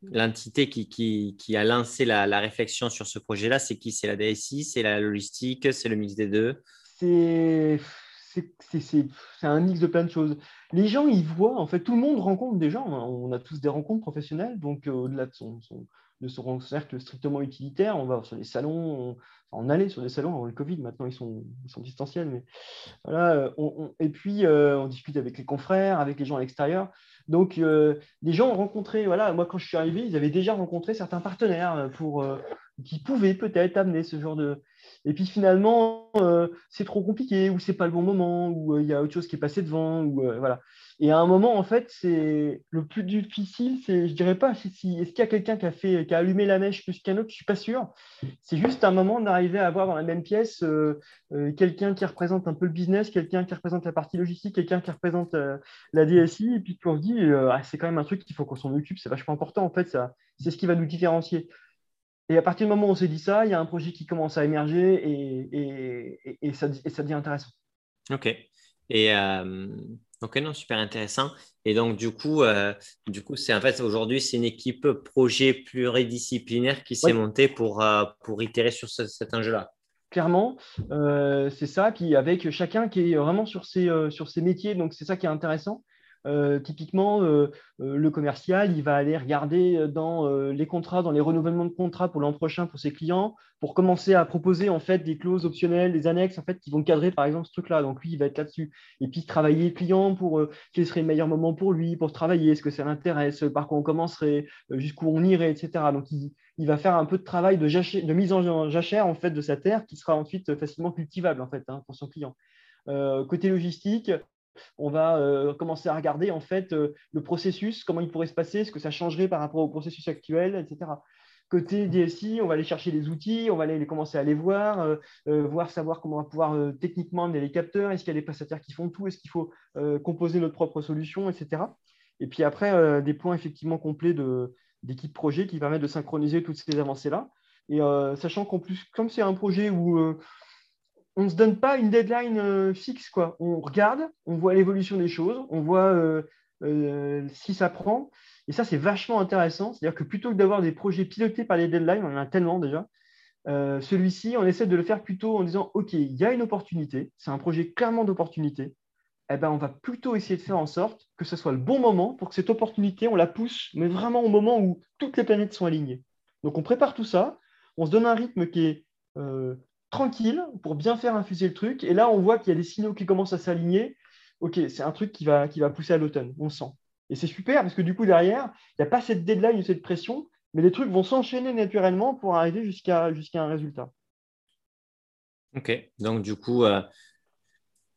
l'entité qui, a lancé la, réflexion sur ce projet-là, c'est qui? C'est la DSI, c'est la logistique, c'est le mix des deux? C'est un mix de plein de choses. Les gens, ils voient, en fait, tout le monde rencontre des gens. Hein. On a tous des rencontres professionnelles, donc euh, au-delà de son, de son cercle strictement utilitaire. On va sur les salons, on, allait sur des salons avant le Covid, maintenant ils sont, ils sont distanciels. Mais voilà, euh, et puis euh, on discute avec les confrères, avec les gens à l'extérieur. Donc euh, les gens ont rencontré, voilà, moi quand je suis arrivé, ils avaient déjà rencontré certains partenaires pour, qui pouvaient peut-être amener ce genre de. Et puis finalement, c'est trop compliqué, ou c'est pas le bon moment, ou il y a autre chose qui est passé devant, ou voilà. Et à un moment, en fait, c'est le plus difficile, c'est, je dirais pas, si, est-ce qu'il y a quelqu'un qui a fait, qui a allumé la mèche plus qu'un autre, je suis pas sûr. C'est juste un moment d'arriver à avoir dans la même pièce euh, euh, quelqu'un qui représente un peu le business, quelqu'un qui représente la partie logistique, quelqu'un qui représente euh, la DSI, et puis on se dit, c'est quand même un truc qu'il faut qu'on s'en occupe, c'est vachement important. En fait, ça, c'est ce qui va nous différencier. Et à partir du moment où on s'est dit ça, il y a un projet qui commence à émerger et, et, et, ça, et ça devient intéressant. OK. Et Ok, non, super intéressant. Et donc, du coup, euh, du coup, c'est en fait aujourd'hui, c'est une équipe projet pluridisciplinaire qui s'est montée pour, euh, pour itérer sur cet enjeu-là. Clairement, euh, c'est ça. Puis avec chacun qui est vraiment sur ses, sur ses métiers, donc c'est ça qui est intéressant. Euh, typiquement, euh, euh, le commercial, il va aller regarder dans les contrats, dans les renouvellements de contrats pour l'an prochain pour ses clients, pour commencer à proposer en fait des clauses optionnelles, des annexes en fait qui vont cadrer par exemple ce truc-là. Donc lui, il va être là-dessus. Et puis travailler le client pour quel serait le meilleur moment pour lui, pour travailler, est-ce que ça l'intéresse, par quoi on commencerait, jusqu'où on irait, etc. Donc il, va faire un peu de travail de, mise en jachère en fait de sa terre qui sera ensuite facilement cultivable en fait hein, pour son client. côté logistique, on va euh, commencer à regarder en fait euh, le processus, comment il pourrait se passer, ce que ça changerait par rapport au processus actuel, etc. Côté DSI, on va aller chercher les outils, on va aller commencer à les voir, euh, voir savoir comment on va pouvoir techniquement amener les capteurs, est-ce qu'il y a des prestataires qui font tout, est-ce qu'il faut composer notre propre solution, etc. Et puis après, des points effectivement complets d'équipe projet qui permettent de synchroniser toutes ces avancées-là. Et sachant qu'en plus, comme c'est un projet où on ne se donne pas une deadline euh, fixe. Quoi. On regarde, on voit l'évolution des choses, on voit euh, euh, si ça prend. Et ça, c'est vachement intéressant. C'est-à-dire que plutôt que d'avoir des projets pilotés par les deadlines, on en a tellement déjà, celui-ci, on essaie de le faire plutôt en disant, OK, il y a une opportunité, c'est un projet clairement d'opportunité. Eh ben, on va plutôt essayer de faire en sorte que ce soit le bon moment pour que cette opportunité, on la pousse, mais vraiment au moment où toutes les planètes sont alignées. Donc on prépare tout ça, on se donne un rythme qui est tranquille pour bien faire infuser le truc. Et là, on voit qu'il y a des signaux qui commencent à s'aligner. OK, c'est un truc qui va, qui va pousser à l'automne, on sent. Et c'est super parce que du coup, derrière, il n'y a pas cette deadline ou cette pression, mais les trucs vont s'enchaîner naturellement pour arriver jusqu'à un résultat. OK. Donc, du coup, euh,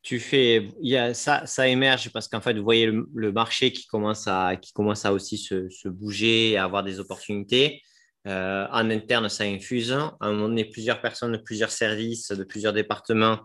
tu fais. Ça, ça émerge parce qu'en fait, vous voyez le, marché qui commence à, qui commence à aussi se, se bouger, à avoir des opportunités. Euh, en interne, ça infuse. À un moment donné, plusieurs personnes de plusieurs services, de plusieurs départements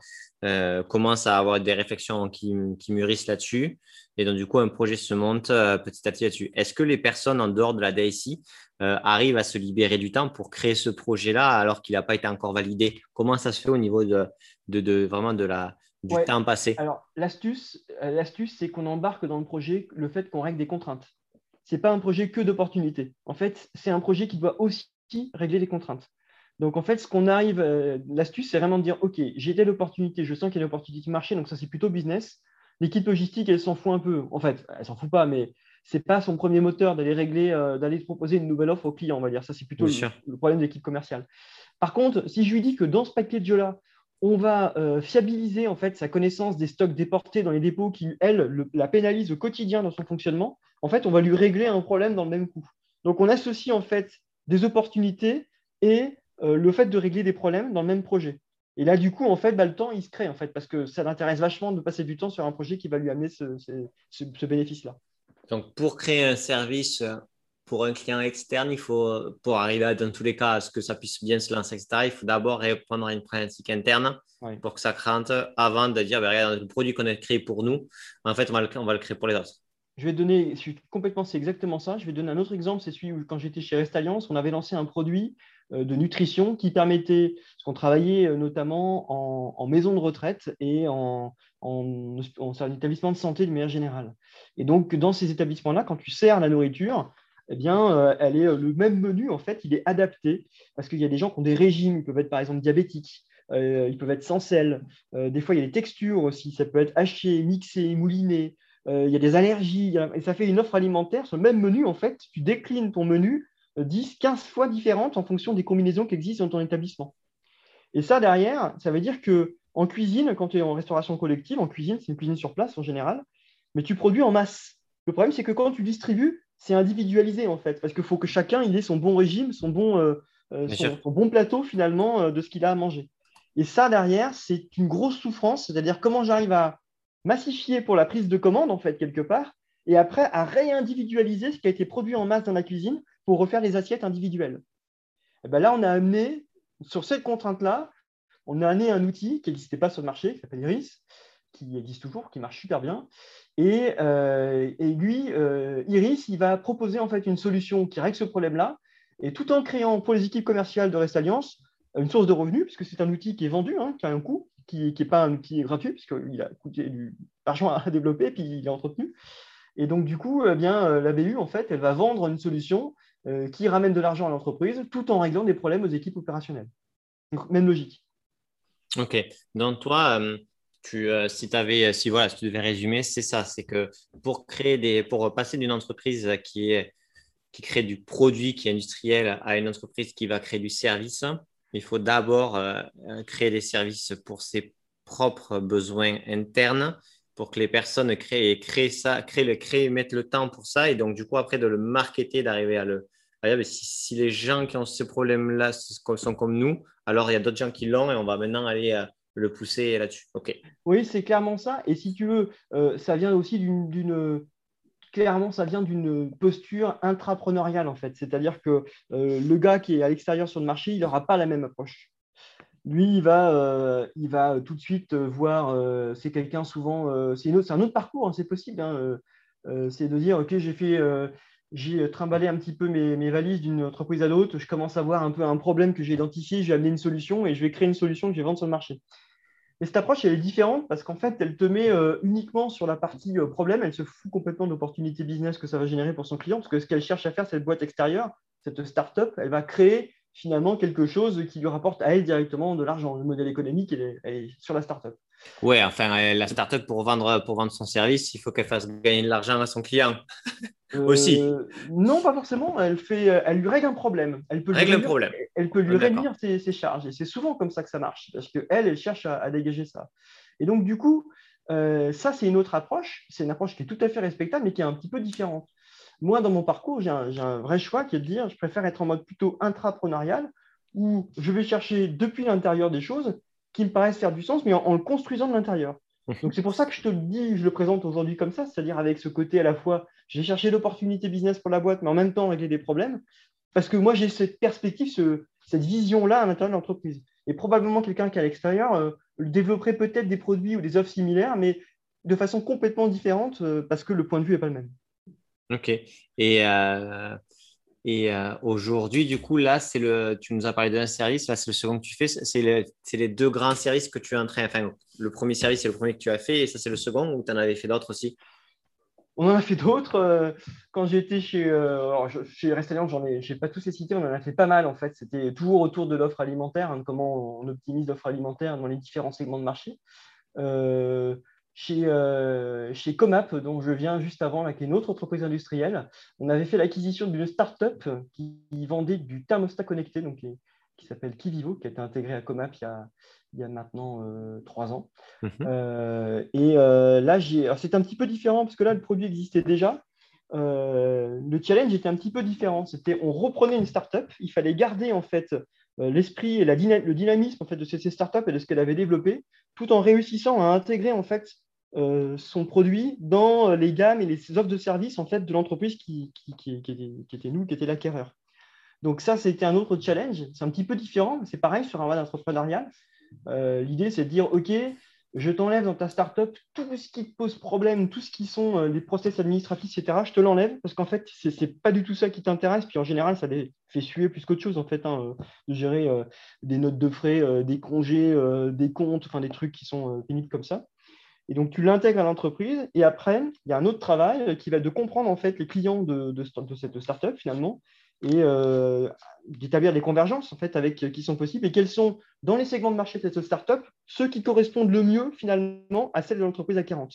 euh, commencent à avoir des réflexions qui, mûrissent là-dessus. Et donc, du coup, un projet se monte euh, petit à petit là-dessus. Est-ce que les personnes en dehors de la DSI arrivent à se libérer du temps pour créer ce projet-là alors qu'il n'a pas été encore validé? Comment ça se fait au niveau de, de, vraiment de la, du temps passé? Alors, l'astuce, l'astuce c'est qu'on embarque dans le projet le fait qu'on règle des contraintes n'est pas un projet que d'opportunités. En fait, c'est un projet qui doit aussi régler les contraintes. Donc, en fait, ce qu'on arrive, euh, l'astuce, c'est vraiment de dire, OK, j'ai telle opportunité, je sens qu'il y a une opportunité qui marche, donc ça, c'est plutôt business. L'équipe logistique, elle s'en fout un peu. En fait, elle s'en fout pas, mais c'est pas son premier moteur d'aller régler, euh, d'aller proposer une nouvelle offre au client, on va dire. Ça, c'est plutôt le, problème de l'équipe commerciale. Par contre, si je lui dis que dans ce package-là, on va euh, fiabiliser en fait sa connaissance des stocks déportés dans les dépôts qui, elle, la pénalise au quotidien dans son fonctionnement, en fait, on va lui régler un problème dans le même coup. Donc, on associe en fait des opportunités et le fait de régler des problèmes dans le même projet. Et là, du coup, en fait, bah, le temps, il se crée, en fait, parce que ça l'intéresse vachement de passer du temps sur un projet qui va lui amener ce, bénéfice-là. Donc, pour créer un service euh, pour un client externe, il faut, pour arriver dans tous les cas à ce que ça puisse bien se lancer, etc., il faut d'abord répondre à une problématique interne pour que ça crante avant de dire, bah, regarde, le produit qu'on a créé pour nous, en fait, on va le, on va le créer pour les autres. Je vais donner, complètement, c'est exactement ça. Je vais donner un autre exemple, c'est celui où quand j'étais chez Restalliance, on avait lancé un produit euh, de nutrition qui permettait, parce qu'on travaillait euh, notamment en, maison de retraite et en, en, établissement de santé de manière générale. Et donc, dans ces établissements-là, quand tu sers la nourriture, eh bien, euh, elle est, le même menu, en fait, il est adapté parce qu'il y a des gens qui ont des régimes, ils peuvent être par exemple diabétiques, ils peuvent être sans sel. des fois, il y a des textures aussi, ça peut être haché, mixé, mouliné. il y a des allergies, et ça fait une offre alimentaire. Ce même menu, en fait, tu déclines ton menu 10, 15 fois différentes en fonction des combinaisons qui existent dans ton établissement. Et ça, derrière, ça veut dire que en cuisine, quand tu es en restauration collective, en cuisine, c'est une cuisine sur place en général, mais tu produis en masse. Le problème, c'est que quand tu distribues, c'est individualisé en fait, parce qu'il faut que chacun il ait son bon régime, son bon, euh, euh, son, bon plateau finalement euh, de ce qu'il a à manger. Et ça, derrière, c'est une grosse souffrance, c'est-à-dire comment j'arrive à massifier pour la prise de commande en fait quelque part, et après à réindividualiser ce qui a été produit en masse dans la cuisine pour refaire les assiettes individuelles. Et ben là, on a amené, sur cette contrainte-là, on a amené un outil qui n'existait pas sur le marché, qui s'appelle Iris, qui existe toujours, qui marche super bien. Et, euh, lui, euh, Iris, il va proposer en fait une solution qui règle ce problème-là, et tout en créant pour les équipes commerciales de Rest Alliance une source de revenus, puisque c'est un outil qui est vendu, hein, qui a un coût, qui n'est pas un outil gratuit, puisqu'il a coûté du argent à développer, puis il est entretenu. Et donc, du coup, eh bien, euh, la BU, en fait, elle va vendre une solution qui ramène de l'argent à l'entreprise tout en réglant des problèmes aux équipes opérationnelles. Même logique. OK. Donc, toi, tu, euh, si, avais, si, voilà, si tu devais résumer, c'est ça c'est que pour, créer des, pour passer d'une entreprise qui, est, qui crée du produit qui est industriel à une entreprise qui va créer du service, il faut d'abord créer des services pour ses propres besoins internes pour que les personnes créent, créent ça, créent le, créent, mettent le temps pour ça. Et donc du coup après de le marketer, d'arriver à le, si, les gens qui ont ce problème-là sont comme nous, alors il y a d'autres gens qui l'ont et on va maintenant aller euh, le pousser là-dessus. Oui, c'est clairement ça. Et si tu veux, euh, ça vient aussi d'une clairement, ça vient d'une posture intrapreneuriale en fait. C'est-à-dire que euh, le gars qui est à l'extérieur sur le marché, il n'aura pas la même approche. Lui, il va, va tout de suite voir, c'est quelqu'un souvent, c'est un autre parcours, hein, c'est possible. Hein, c'est de dire, OK, j'ai fait, j'ai euh, trimballé un petit peu mes, valises d'une entreprise à l'autre, je commence à voir un peu un problème que j'ai identifié, je vais amener une solution et je vais créer une solution que je vais vendre sur le marché. Mais cette approche, elle est différente parce qu'en fait, elle te met euh, uniquement sur la partie euh, problème, elle se fout complètement d'opportunités business que ça va générer pour son client, parce que ce qu'elle cherche à faire, cette boîte extérieure, cette start-up, elle va créer finalement quelque chose qui lui rapporte à elle directement de l'argent. Le modèle économique, sur la startup. Oui, enfin, euh, la startup, pour vendre, pour vendre son service, il faut qu'elle fasse gagner de l'argent à son client. Aussi. Euh, non, pas forcément. Elle, fait, euh, elle lui règle un problème. Elle peut règle lui, un problème. Elle peut lui réduire ses, charges. Et c'est souvent comme ça que ça marche, parce qu'elle, elle cherche à, dégager ça. Et donc, du coup, ça, c'est une autre approche. C'est une approche qui est tout à fait respectable, mais qui est un petit peu différente. Moi, dans mon parcours, j'ai un, vrai choix qui est de dire je préfère être en mode plutôt intrapreneurial, où je vais chercher depuis l'intérieur des choses qui me paraissent faire du sens, mais en, le construisant de l'intérieur. Donc c'est pour ça que je te le dis, je le présente aujourd'hui comme ça, c'est-à-dire avec ce côté à la fois, j'ai cherché l'opportunité business pour la boîte, mais en même temps régler des problèmes, parce que moi j'ai cette perspective, cette vision-là à l'intérieur de l'entreprise. Et probablement quelqu'un qui est à l'extérieur euh, développerait peut-être des produits ou des offres similaires, mais de façon complètement différente, euh, parce que le point de vue n'est pas le même. Ok. Et, euh, et euh, aujourd'hui, du coup, là, c'est le, tu nous as parlé d'un service, là, c'est le second que tu fais. C'est les, deux grands services que tu es en. Enfin, le premier service, c'est le premier que tu as fait, et ça, c'est le second, ou tu en avais fait d'autres aussi? On en a fait d'autres. Euh, quand j'étais chez, euh, chez j'en ai, pas tous les cités, on en a fait pas mal, en fait. C'était toujours autour de l'offre alimentaire, hein, comment on optimise l'offre alimentaire dans les différents segments de marché. Euh, chez, euh, chez Comap, dont je viens juste avant, là, qui est une autre entreprise industrielle. On avait fait l'acquisition d'une start-up qui, vendait du thermostat connecté, donc qui, s'appelle Kivivo, qui a été intégré à Comap il y a, il y a maintenant euh, trois ans. Mhm. Euh, et là, c'est un petit peu différent parce que là, le produit existait déjà. le challenge était un petit peu différent. C'était, on reprenait une start-up, il fallait garder en fait l'esprit et la le dynamisme en fait, de ces, startups et de ce qu'elle avait développé, tout en réussissant à intégrer en fait, son produit dans les gammes et les offres de services en fait, de l'entreprise qui, était, nous, qui était l'acquéreur. Donc ça, c'était un autre challenge. C'est un petit peu différent, c'est pareil sur un mode entrepreneurial. L'idée, c'est de dire, OK, je t'enlève dans ta startup tout ce qui te pose problème, tout ce qui sont les process administratifs, etc. Je te l'enlève parce qu'en fait, ce n'est pas du tout ça qui t'intéresse. Puis en général, ça les fait suer plus qu'autre chose, en fait, hein, de gérer des notes de frais, des congés, des comptes, enfin des trucs qui sont pénibles comme ça. Et donc, tu l'intègres à l'entreprise. Et après, il y a un autre travail qui va de comprendre en fait les clients de, cette startup finalement et euh, d'établir des convergences en fait avec euh, qui sont possibles et quels sont dans les segments de marché de cette startup ceux qui correspondent le mieux finalement à celle de l'entreprise acquérante.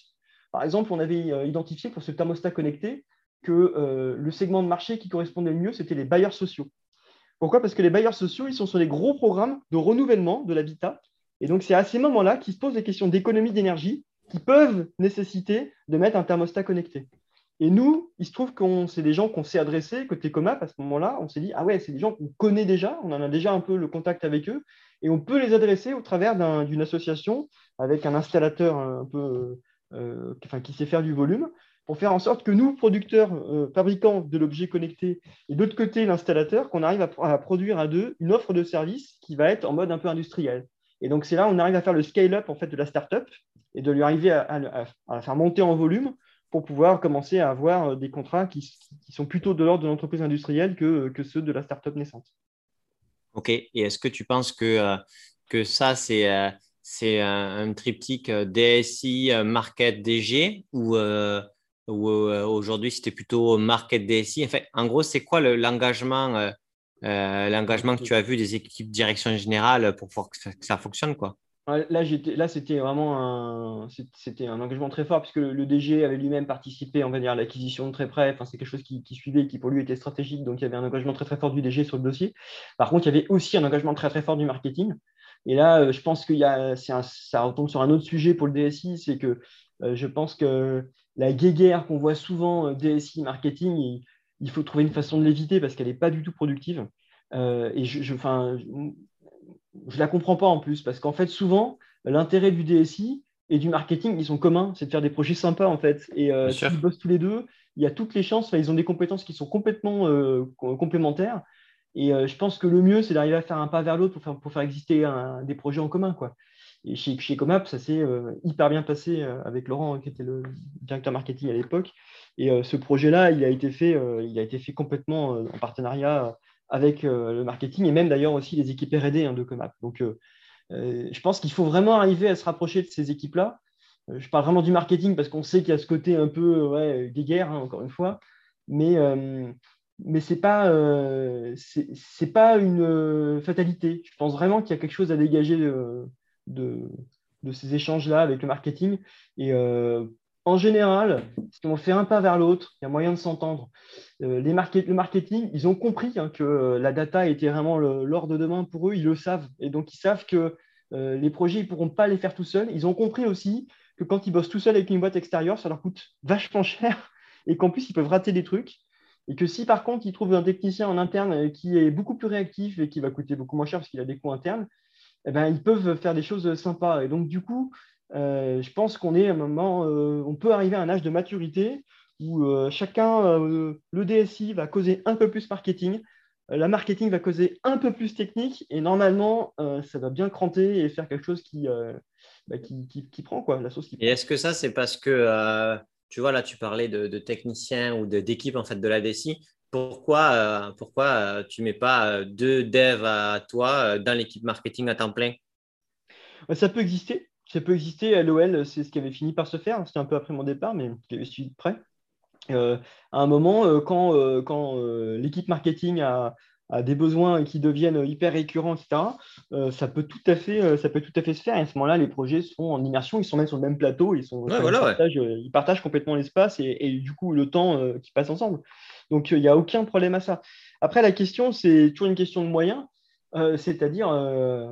Par exemple, on avait euh, identifié pour ce thermostat connecté que le segment de marché qui correspondait le mieux, c'était les bailleurs sociaux. Pourquoi? Parce que les bailleurs sociaux, ils sont sur des gros programmes de renouvellement de l'habitat. Et donc, c'est à ces moments-là qu'ils se posent des questions d'économie d'énergie qui peuvent nécessiter de mettre un thermostat connecté. Et nous, il se trouve que c'est des gens qu'on s'est adressés, côté Comap, à ce moment-là, on s'est dit, ah ouais, c'est des gens qu'on connaît déjà, on en a déjà un peu le contact avec eux, et on peut les adresser au travers d'une association avec un installateur un peu, euh, enfin, qui sait faire du volume, pour faire en sorte que nous, producteurs, euh, fabricants de l'objet connecté, et d'autre côté, l'installateur, qu'on arrive à, produire à deux une offre de service qui va être en mode un peu industriel. Et donc, c'est là on arrive à faire le scale-up en fait, de la startup et de lui arriver à, à faire monter en volume pour pouvoir commencer à avoir euh, des contrats qui, sont plutôt de l'ordre de l'entreprise industrielle que, que, ceux de la startup naissante. OK. Et est-ce que tu penses que, euh, ça, c'est euh, un, triptyque DSI, market, DG ou, ou aujourd'hui, c'était plutôt market, DSI en, fait, en gros, c'est quoi l'engagement l'engagement que tu as vu des équipes direction générale pour que ça fonctionne quoi Là, là c'était vraiment un, c'était un engagement très fort puisque le, DG avait lui-même participé, on va à l'acquisition de très près. Enfin, c'est quelque chose qui, suivait, qui pour lui était stratégique. Donc, il y avait un engagement très très fort du DG sur le dossier. Par contre, il y avait aussi un engagement très très fort du marketing. Et là, euh, je pense a, ça retombe sur un autre sujet pour le DSI, c'est que euh, je pense que la guéguerre qu'on voit souvent euh, DSI marketing, il, faut trouver une façon de l'éviter parce qu'elle n'est pas du tout productive. et je, je, je ne la comprends pas en plus, parce qu'en fait, souvent, l'intérêt du DSI et du marketing, ils sont communs, c'est de faire des projets sympas, en fait. Et euh, s'ils bossent tous les deux, il y a toutes les chances, ils ont des compétences qui sont complètement euh, complémentaires. Et euh, je pense que le mieux, c'est d'arriver à faire un pas vers l'autre pour faire, pour faire exister des projets en commun. Quoi. Et chez, chez Comap, ça s'est hyper bien passé avec Laurent, qui était le directeur marketing à l'époque. Et ce projet-là, il, a été fait, il a été fait complètement en partenariat avec euh, le marketing et même d'ailleurs aussi les équipes RD hein, de Comap. Donc, euh, euh, je pense qu'il faut vraiment arriver à se rapprocher de ces équipes-là. je parle vraiment du marketing parce qu'on sait qu'il y a ce côté un peu ouais, des guerres, hein, encore une fois, mais ce n'est pas, pas une fatalité. Je pense vraiment qu'il y a quelque chose à dégager de, ces échanges-là avec le marketing. Et en général, si on fait un pas vers l'autre, il y a moyen de s'entendre. Euh, le marketing, ils ont compris hein, que euh, la data était vraiment l'or de demain pour eux, ils le savent. Et donc, ils savent que euh, les projets, ils ne pourront pas les faire tout seuls. Ils ont compris aussi que quand ils bossent tout seuls avec une boîte extérieure, ça leur coûte vachement cher et qu'en plus, ils peuvent rater des trucs. Et que si par contre, ils trouvent un technicien en interne qui est beaucoup plus réactif et qui va coûter beaucoup moins cher parce qu'il a des coûts internes, eh ben, ils peuvent faire des choses sympas. Et donc, du coup, je pense qu'on est à un moment, on peut arriver à un âge de maturité où euh, chacun, euh, le DSI va causer un peu plus marketing, euh, la marketing va causer un peu plus technique, et normalement, ça va bien cranter et faire quelque chose qui, bah, prend quoi, la sauce. et est-ce que ça, c'est parce que, tu vois, là, tu parlais de, de techniciens ou d'équipe en fait, de la DSI. Pourquoi, pourquoi tu ne mets pas deux devs à toi dans l'équipe marketing à temps plein? Ça peut exister. Ça peut exister. À l'OL, c'est ce qui avait fini par se faire. C'était un peu après mon départ, mais qui avait suivi de près. Euh, à un moment, euh, quand, euh, quand l'équipe marketing a, des besoins qui deviennent hyper récurrents, etc., ça, peut tout à fait, ça peut tout à fait se faire. Et à ce moment-là, les projets sont en immersion, ils sont même sur le même plateau, ils, sont, ils, partagent, complètement l'espace et, du coup le temps qui passe ensemble. Donc, il n'y a aucun problème à ça. Après, la question, c'est toujours une question de moyens. C'est-à-dire,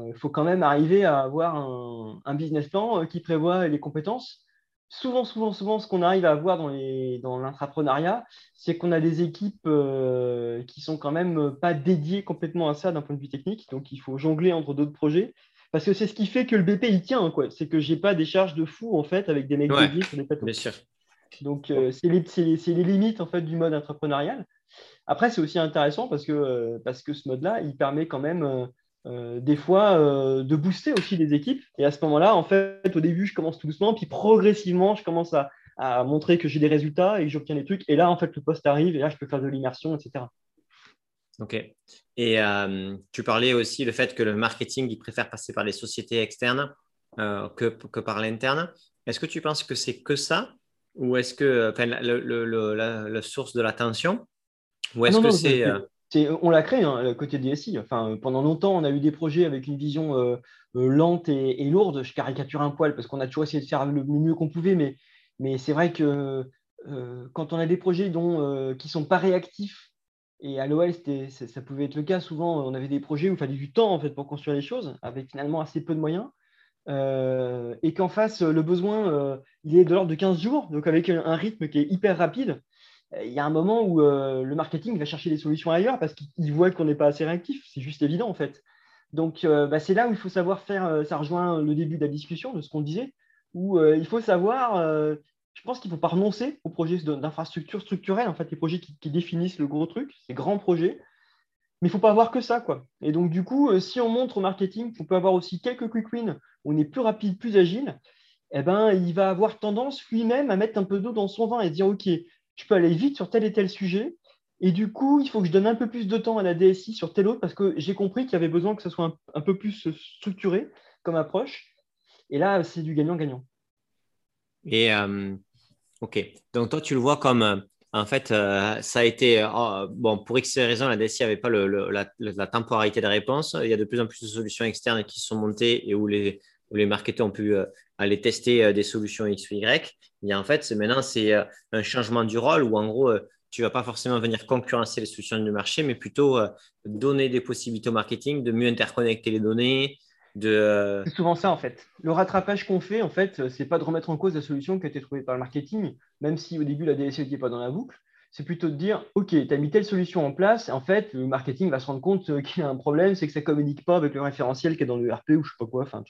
il faut quand même arriver à avoir un, un business plan qui prévoit les compétences souvent, souvent, souvent, ce qu'on arrive à avoir dans, dans l'entrepreneuriat, c'est qu'on a des équipes euh, qui sont quand même pas dédiées complètement à ça d'un point de vue technique. Donc, il faut jongler entre d'autres projets. Parce que c'est ce qui fait que le BP, il tient. quoi. C'est que j'ai pas des charges de fou, en fait, avec des mecs dédiés sur des plateaux. Bien sûr. Donc, euh, c'est les, les, limites, en fait, du mode entrepreneurial. Après, c'est aussi intéressant parce que, euh, parce que ce mode-là, il permet quand même euh, des fois de booster aussi les équipes. Et à ce moment-là, en fait, au début, je commence tout doucement, puis progressivement, je commence à, montrer que j'ai des résultats et que j'obtiens des trucs. Et là, en fait, le poste arrive et là, je peux faire de l'immersion, etc. Ok. Et tu parlais aussi le fait que le marketing, il préfère passer par les sociétés externes que, que, par l'interne. Est-ce que tu penses que c'est que ça ou est-ce que enfin, la, source de l'attention ou est-ce que c'est on l'a créé, hein, le côté DSI. Enfin, pendant longtemps, on a eu des projets avec une vision euh, euh, lente et, lourde. Je caricature un poil parce qu'on a toujours essayé de faire le mieux qu'on pouvait, mais, mais c'est vrai que euh, quand on a des projets dont, qui ne sont pas réactifs, et à l'OL, ça, ça, pouvait être le cas, souvent, on avait des projets où il fallait du temps en fait, pour construire les choses, avec finalement assez peu de moyens. Et qu'en face, le besoin, il est de l'ordre de 15 jours, donc avec un rythme qui est hyper rapide. Euh, il y a un moment où euh, le marketing va chercher des solutions ailleurs parce qu'il voit qu'on n'est pas assez réactif. C'est juste évident, en fait. Donc, euh, bah, c'est là où il faut savoir faire, ça rejoint le début de la discussion, de ce qu'on disait, où il faut savoir, je pense qu'il ne faut pas renoncer aux projets d'infrastructure structurelle, en fait, les projets qui, définissent le gros truc, ces grands projets, mais il ne faut pas avoir que ça. quoi. Et donc, du coup, si on montre au marketing qu'on peut avoir aussi quelques quick wins, on est plus rapide, plus agile, eh ben, il va avoir tendance lui-même à mettre un peu d'eau dans son vin et dire, OK, je peux aller vite sur tel et tel sujet. Et du coup, il faut que je donne un peu plus de temps à la DSI sur tel autre parce que j'ai compris qu'il y avait besoin que ce soit un, peu plus structuré comme approche. Et là, c'est du gagnant-gagnant. Et euh, OK. Donc, toi, tu le vois comme euh, en fait, euh, ça a été, bon, pour X raisons, la DSI n'avait pas la, temporalité de réponse. Il y a de plus en plus de solutions externes qui sont montées et où les, où les marketeurs ont pu aller tester des solutions X ou Y. Et en fait, maintenant, c'est euh, un changement du rôle où en gros, euh, tu ne vas pas forcément venir concurrencer les solutions du marché, mais plutôt euh, donner des possibilités au marketing, de mieux interconnecter les données. De... C'est souvent ça en fait. Le rattrapage qu'on fait, en fait, c'est pas de remettre en cause la solution qui a été trouvée par le marketing, même si au début la DSI n'était pas dans la boucle. C'est plutôt de dire, OK, tu as mis telle solution en place, en fait, le marketing va se rendre compte qu'il y a un problème, c'est que ça ne communique pas avec le référentiel qui est dans le RP ou je sais pas quoi, enfin,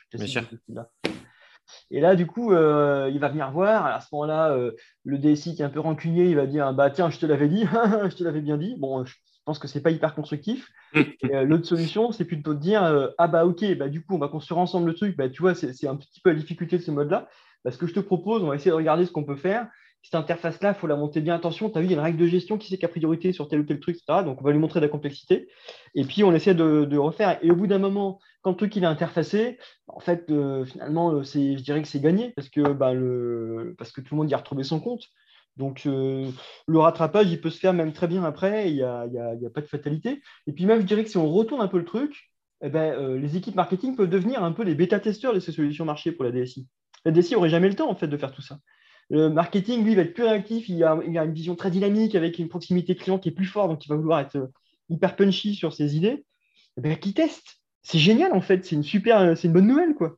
et là, du coup, euh, il va venir voir. à ce moment-là, euh, le DSI qui est un peu rancunier, il va dire Bah, tiens, je te l'avais dit, je te l'avais bien dit. Bon, je pense que ce n'est pas hyper constructif. Euh, l'autre solution, c'est plutôt de dire Ah, bah, ok, bah, du coup, on va construire ensemble le truc. Bah, tu vois, c'est un petit peu la difficulté de ce mode-là. Bah, ce que je te propose, on va essayer de regarder ce qu'on peut faire. Cette interface-là, il faut la monter bien. Attention, tu as vu, il y a une règle de gestion qui sait qu'à priorité sur tel ou tel truc, etc. Donc, on va lui montrer de la complexité. Et puis, on essaie de, de refaire. Et au bout d'un moment, quand le truc il est interfacé, en fait, euh, finalement, euh, c'est, je dirais que c'est gagné parce que, bah, le, parce que tout le monde y a retrouvé son compte. Donc, euh, le rattrapage, il peut se faire même très bien après, il n'y a, y a, y a, pas de fatalité. Et puis, même, je dirais que si on retourne un peu le truc, eh ben, les équipes marketing peuvent devenir un peu les bêta-testeurs de ces solutions marché pour la DSI. La DSI n'aurait jamais le temps, en fait, de faire tout ça. Le marketing, lui, va être plus réactif, il a, il a une vision très dynamique avec une proximité client qui est plus forte, donc il va vouloir être hyper punchy sur ses idées. Eh ben, qui teste? C'est génial en fait, c'est une super, c'est une bonne nouvelle quoi.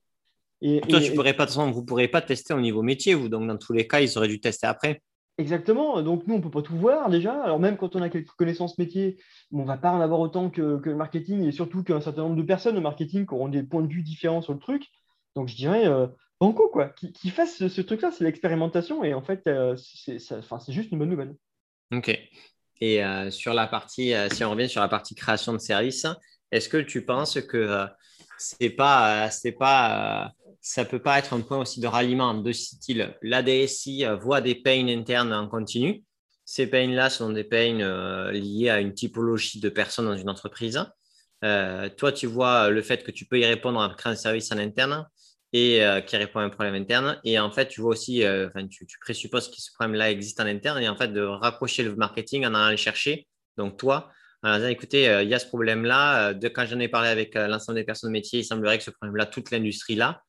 Et, Toi, tu pourrais pas, vous ne pourrez pas tester au niveau métier, vous, donc dans tous les cas, ils auraient dû tester après. Exactement, donc nous, on ne peut pas tout voir déjà. Alors même quand on a quelques connaissances métiers, on ne va pas en avoir autant que, le marketing et surtout qu'un certain nombre de personnes au marketing qui auront des points de vue différents sur le truc. Donc je dirais, euh, banco quoi, qui, fasse ce, truc-là, c'est l'expérimentation et en fait, euh, c'est juste une bonne nouvelle. Ok. Et euh, sur la partie, euh, si on revient sur la partie création de services, est-ce que tu penses que euh, c'est pas, c'est pas, ça peut pas être un point aussi de ralliement de style l'ADSI voit des pains internes en continu. Ces pains-là sont des pains liés à une typologie de personnes dans une entreprise. toi, tu vois le fait que tu peux y répondre en créant un service en interne et qui répond à un problème interne. Et en fait, tu vois aussi, tu, présupposes que ce problème-là existe en interne et en fait de rapprocher le marketing en allant le chercher. Donc, toi, alors, écoutez, euh, il y a ce problème-là. Euh, quand j'en ai parlé avec euh, l'ensemble des personnes de métier, il semblerait que ce problème-là, toute l'industrie là.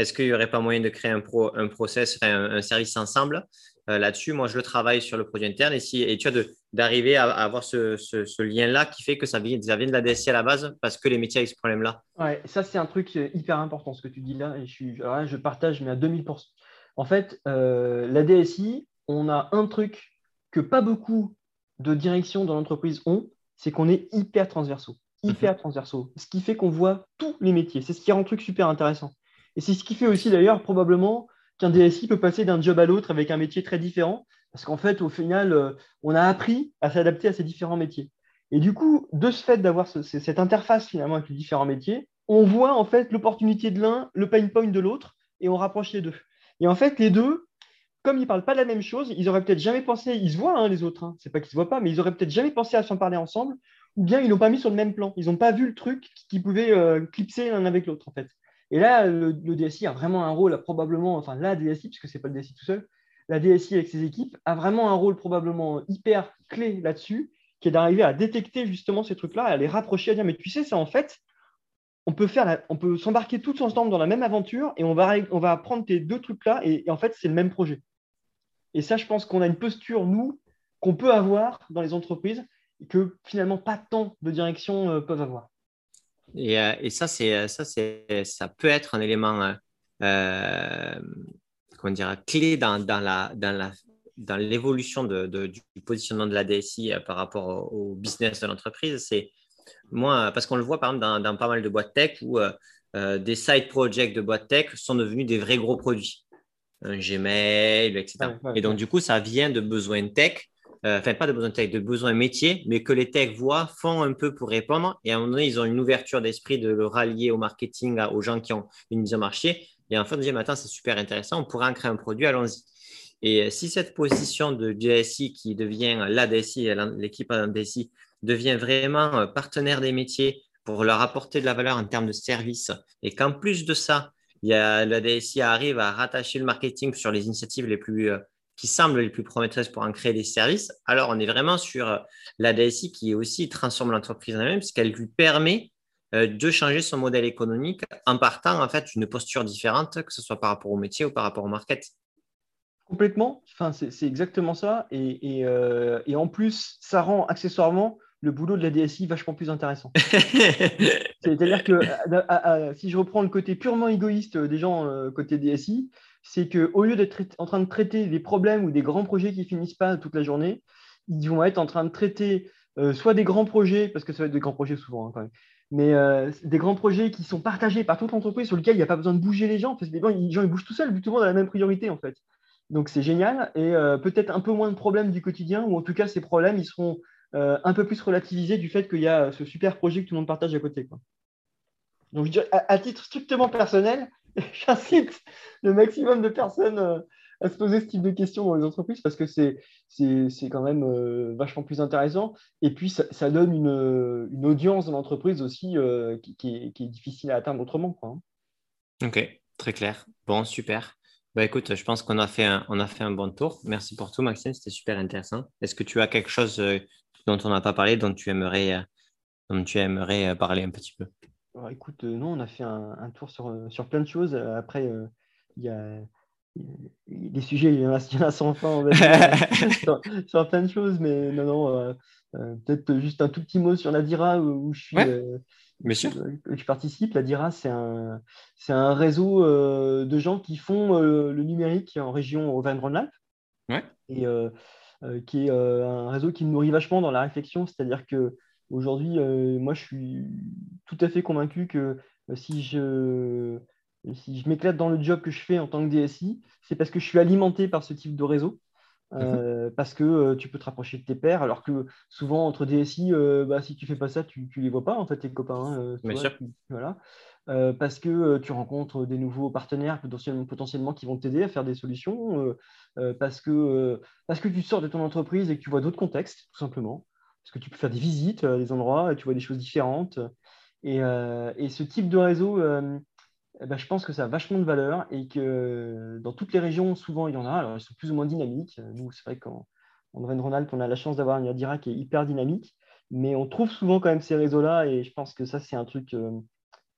Est-ce qu'il n'y aurait pas moyen de créer un, pro, un process, un, service ensemble là-dessus? Moi, je le travaille sur le produit interne et, si, et tu as d'arriver à, avoir ce, lien-là qui fait que ça vient, ça vient, de la DSI à la base parce que les métiers ont ce problème-là. Ouais, ça, c'est un truc hyper important ce que tu dis là. Et je, suis, je partage, mais à 2000%. En fait, la DSI, on a un truc que pas beaucoup de directions dans l'entreprise ont, c'est qu'on est hyper transversaux. Hyper mhm. transversaux. Ce qui fait qu'on voit tous les métiers. C'est ce qui rend le truc super intéressant. Et c'est ce qui fait aussi d'ailleurs probablement qu'un DSI peut passer d'un job à l'autre avec un métier très différent. Parce qu'en fait, au final, euh, on a appris à s'adapter à ces différents métiers. Et du coup, de ce fait d'avoir cette interface finalement avec les différents métiers, on voit en fait l'opportunité de l'un, le pain point de l'autre, et on rapproche les deux. Et en fait, les deux, comme ils ne parlent pas de la même chose, ils auraient peut-être jamais pensé, ils se voient hein, les autres, hein. c'est pas qu'ils se voient pas, mais ils auraient peut-être jamais pensé à s'en parler ensemble, ou bien ils l'ont pas mis sur le même plan, ils n'ont pas vu le truc qui pouvait euh, clipser l'un avec l'autre en fait. Et là, le, DSI a vraiment un rôle, probablement, enfin la DSI, puisque ce n'est pas le DSI tout seul, la DSI avec ses équipes a vraiment un rôle probablement hyper clé là-dessus, qui est d'arriver à détecter justement ces trucs-là, à les rapprocher, à dire, mais tu sais, en fait, on peut faire, on peut s'embarquer tous ensemble dans la même aventure et on va, on va prendre tes deux trucs-là et en fait, c'est le même projet. Et ça, je pense qu'on a une posture, nous, qu'on peut avoir dans les entreprises et que finalement pas tant de directions euh, peuvent avoir. Et, euh, et ça, c'est, ça, c'est, ça peut être un élément euh, comment dire, clé dans, dans, la, dans, la, dans l'évolution de, du positionnement de la DSI par rapport au, business de l'entreprise. C'est moi, parce qu'on le voit par exemple dans, dans pas mal de boîtes tech où des side projects de boîtes tech sont devenus des vrais gros produits un Gmail, etc. et donc, du coup, ça vient de besoins tech, euh, enfin, pas de besoins tech, de besoins métiers, mais que les tech voient, font un peu pour répondre. Et à un moment donné, ils ont une ouverture d'esprit de le rallier au marketing, aux gens qui ont une mise en marché. Et en fait, on dit, attends, c'est super intéressant, on pourrait en créer un produit, allons-y. Et euh, si cette position de DSI qui devient la DSI, l'équipe DSI, devient vraiment euh, partenaire des métiers pour leur apporter de la valeur en termes de service, et qu'en plus de ça, il la DSI arrive à rattacher le marketing sur les initiatives les plus, euh, qui semblent les plus prometteuses pour en créer des services. Alors, on est vraiment sur euh, la DSI qui aussi transforme l'entreprise en elle-même, puisqu'elle lui permet euh, de changer son modèle économique en partant en fait d'une posture différente, que ce soit par rapport au métier ou par rapport au market. Complètement, enfin, c'est exactement ça. Et, et, en plus, ça rend accessoirement le boulot de la DSI vachement plus intéressant. C'est-à-dire que euh, euh, euh, si je reprends le côté purement égoïste des gens côté DSI, c'est qu'au lieu d'être en train de traiter des problèmes ou des grands projets qui finissent pas toute la journée, ils vont être en train de traiter soit des grands projets, parce que ça va être des grands projets souvent hein, mais des grands projets qui sont partagés par toute l'entreprise sur lesquels il n'y a pas besoin de bouger les gens, parce que les gens, ils bougent tout seuls, tout le monde a la même priorité en fait. Donc c'est génial et peut-être un peu moins de problèmes du quotidien, ou en tout cas ces problèmes, ils seront euh, un peu plus relativisé du fait qu'il y a ce super projet que tout le monde partage à côté. Donc, à, titre strictement personnel, j'incite le maximum de personnes euh, à se poser ce type de questions dans les entreprises parce que c'est, quand même euh, vachement plus intéressant. Et puis, ça, donne une, audience dans l'entreprise aussi qui, est, difficile à atteindre autrement. Quoi, hein. Ok, très clair. Bon, super. Bah écoute, je pense qu'on a, fait un, a fait un bon tour. Merci pour tout, Maxime. C'était super intéressant. Est-ce que tu as quelque chose dont on n'a pas parlé, dont tu aimerais, euh, dont tu aimerais euh, parler un petit peu? Écoute, euh, non, on a fait un, tour sur, sur, plein de choses. Après, il y a des sujets, il y en a, sans fin sur, plein de choses, mais non, non, peut-être juste un tout petit mot sur la DIRA où, je suis. je participe. La DIRA, c'est un, c'est un réseau de gens qui font le numérique en région Auvergne-Rhône-Alpes. Ouais. Et euh, qui est euh, un réseau qui me nourrit vachement dans la réflexion. C'est-à-dire que aujourd'hui, euh, moi, je suis tout à fait convaincu que si je, si je m'éclate dans le job que je fais en tant que DSI, c'est parce que je suis alimenté par ce type de réseau. Mhm. parce que tu peux te rapprocher de tes pairs, alors que souvent entre DSI, bah, si tu fais pas ça, tu, ne les vois pas en fait tes copains. Hein, Bien sûr. voilà. Euh, parce que euh, tu rencontres des nouveaux partenaires potentiellement, potentiellement qui vont t'aider à faire des solutions, euh, parce, que, parce que tu sors de ton entreprise et que tu vois d'autres contextes, tout simplement, parce que tu peux faire des visites à des endroits, tu vois des choses différentes. Et, et ce type de réseau, eh ben, je pense que ça a vachement de valeur et que dans toutes les régions, souvent, il y en a. Alors, ils sont plus ou moins dynamiques. Nous, c'est vrai qu'en en Auvergne-Rhône-Alpes, on a la chance d'avoir une Adira qui est hyper dynamique, mais on trouve souvent quand même ces réseaux-là et je pense que ça, c'est un truc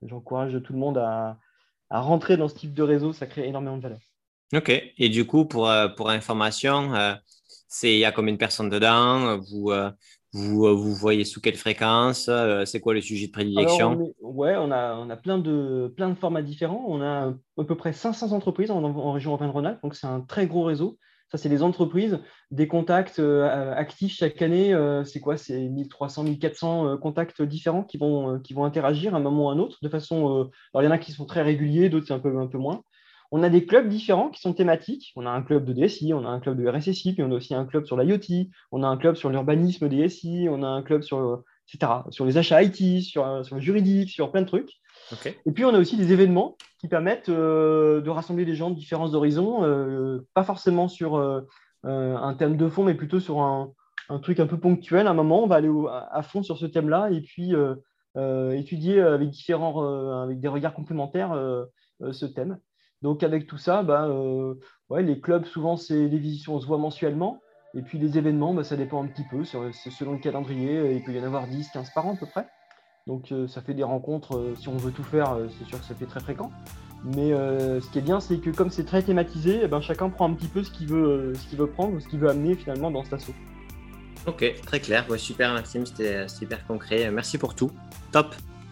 J'encourage tout le monde à, rentrer dans ce type de réseau, ça crée énormément de valeur. Ok, et du coup, pour, euh, pour information, euh, il y a combien de personnes dedans? Vous, euh, vous, vous voyez sous quelle fréquence C'est quoi le sujet de prédilection? Oui, Ouais, on a, on a plein, de, plein de formats différents. On a à peu près 500 entreprises en, en région Auvergne-Rhône-Alpes, donc c'est un très gros réseau. Ça, c'est les entreprises, des contacts euh, actifs chaque année. Euh, c'est quoi? C'est 1300, 1400 euh, contacts différents qui vont, qui vont interagir à un moment ou à un autre. De façon, alors, il y en a qui sont très réguliers, d'autres, c'est un peu, un peu moins. On a des clubs différents qui sont thématiques. On a un club de DSI, on a un club de RSSI, puis on a aussi un club sur l'IoT, on a un club sur l'urbanisme DSI, on a un club sur, etc., sur les achats IT, sur, sur le juridique, sur plein de trucs. Et puis, on a aussi des événements qui permettent euh, de rassembler des gens de différents horizons, euh, pas forcément sur euh, un thème de fond, mais plutôt sur un, truc un peu ponctuel. À un moment, on va aller à fond sur ce thème-là et puis étudier avec, différents, avec des regards complémentaires ce thème. Donc, avec tout ça, bah, ouais, les clubs, souvent, c'est des visitions, on se voit mensuellement. Et puis les événements, bah, ça dépend un petit peu, c'est selon le calendrier, il peut y en avoir 10, 15 par an à peu près. Donc euh, ça fait des rencontres, euh, si on veut tout faire, euh, c'est sûr que ça fait très fréquent. Mais ce qui est bien, c'est que comme c'est très thématisé, eh ben, chacun prend un petit peu ce qu'il veut prendre, ce qu'il veut amener finalement dans cet assaut. Ok, très clair. super Maxime, c'était super concret. Merci pour tout. Top.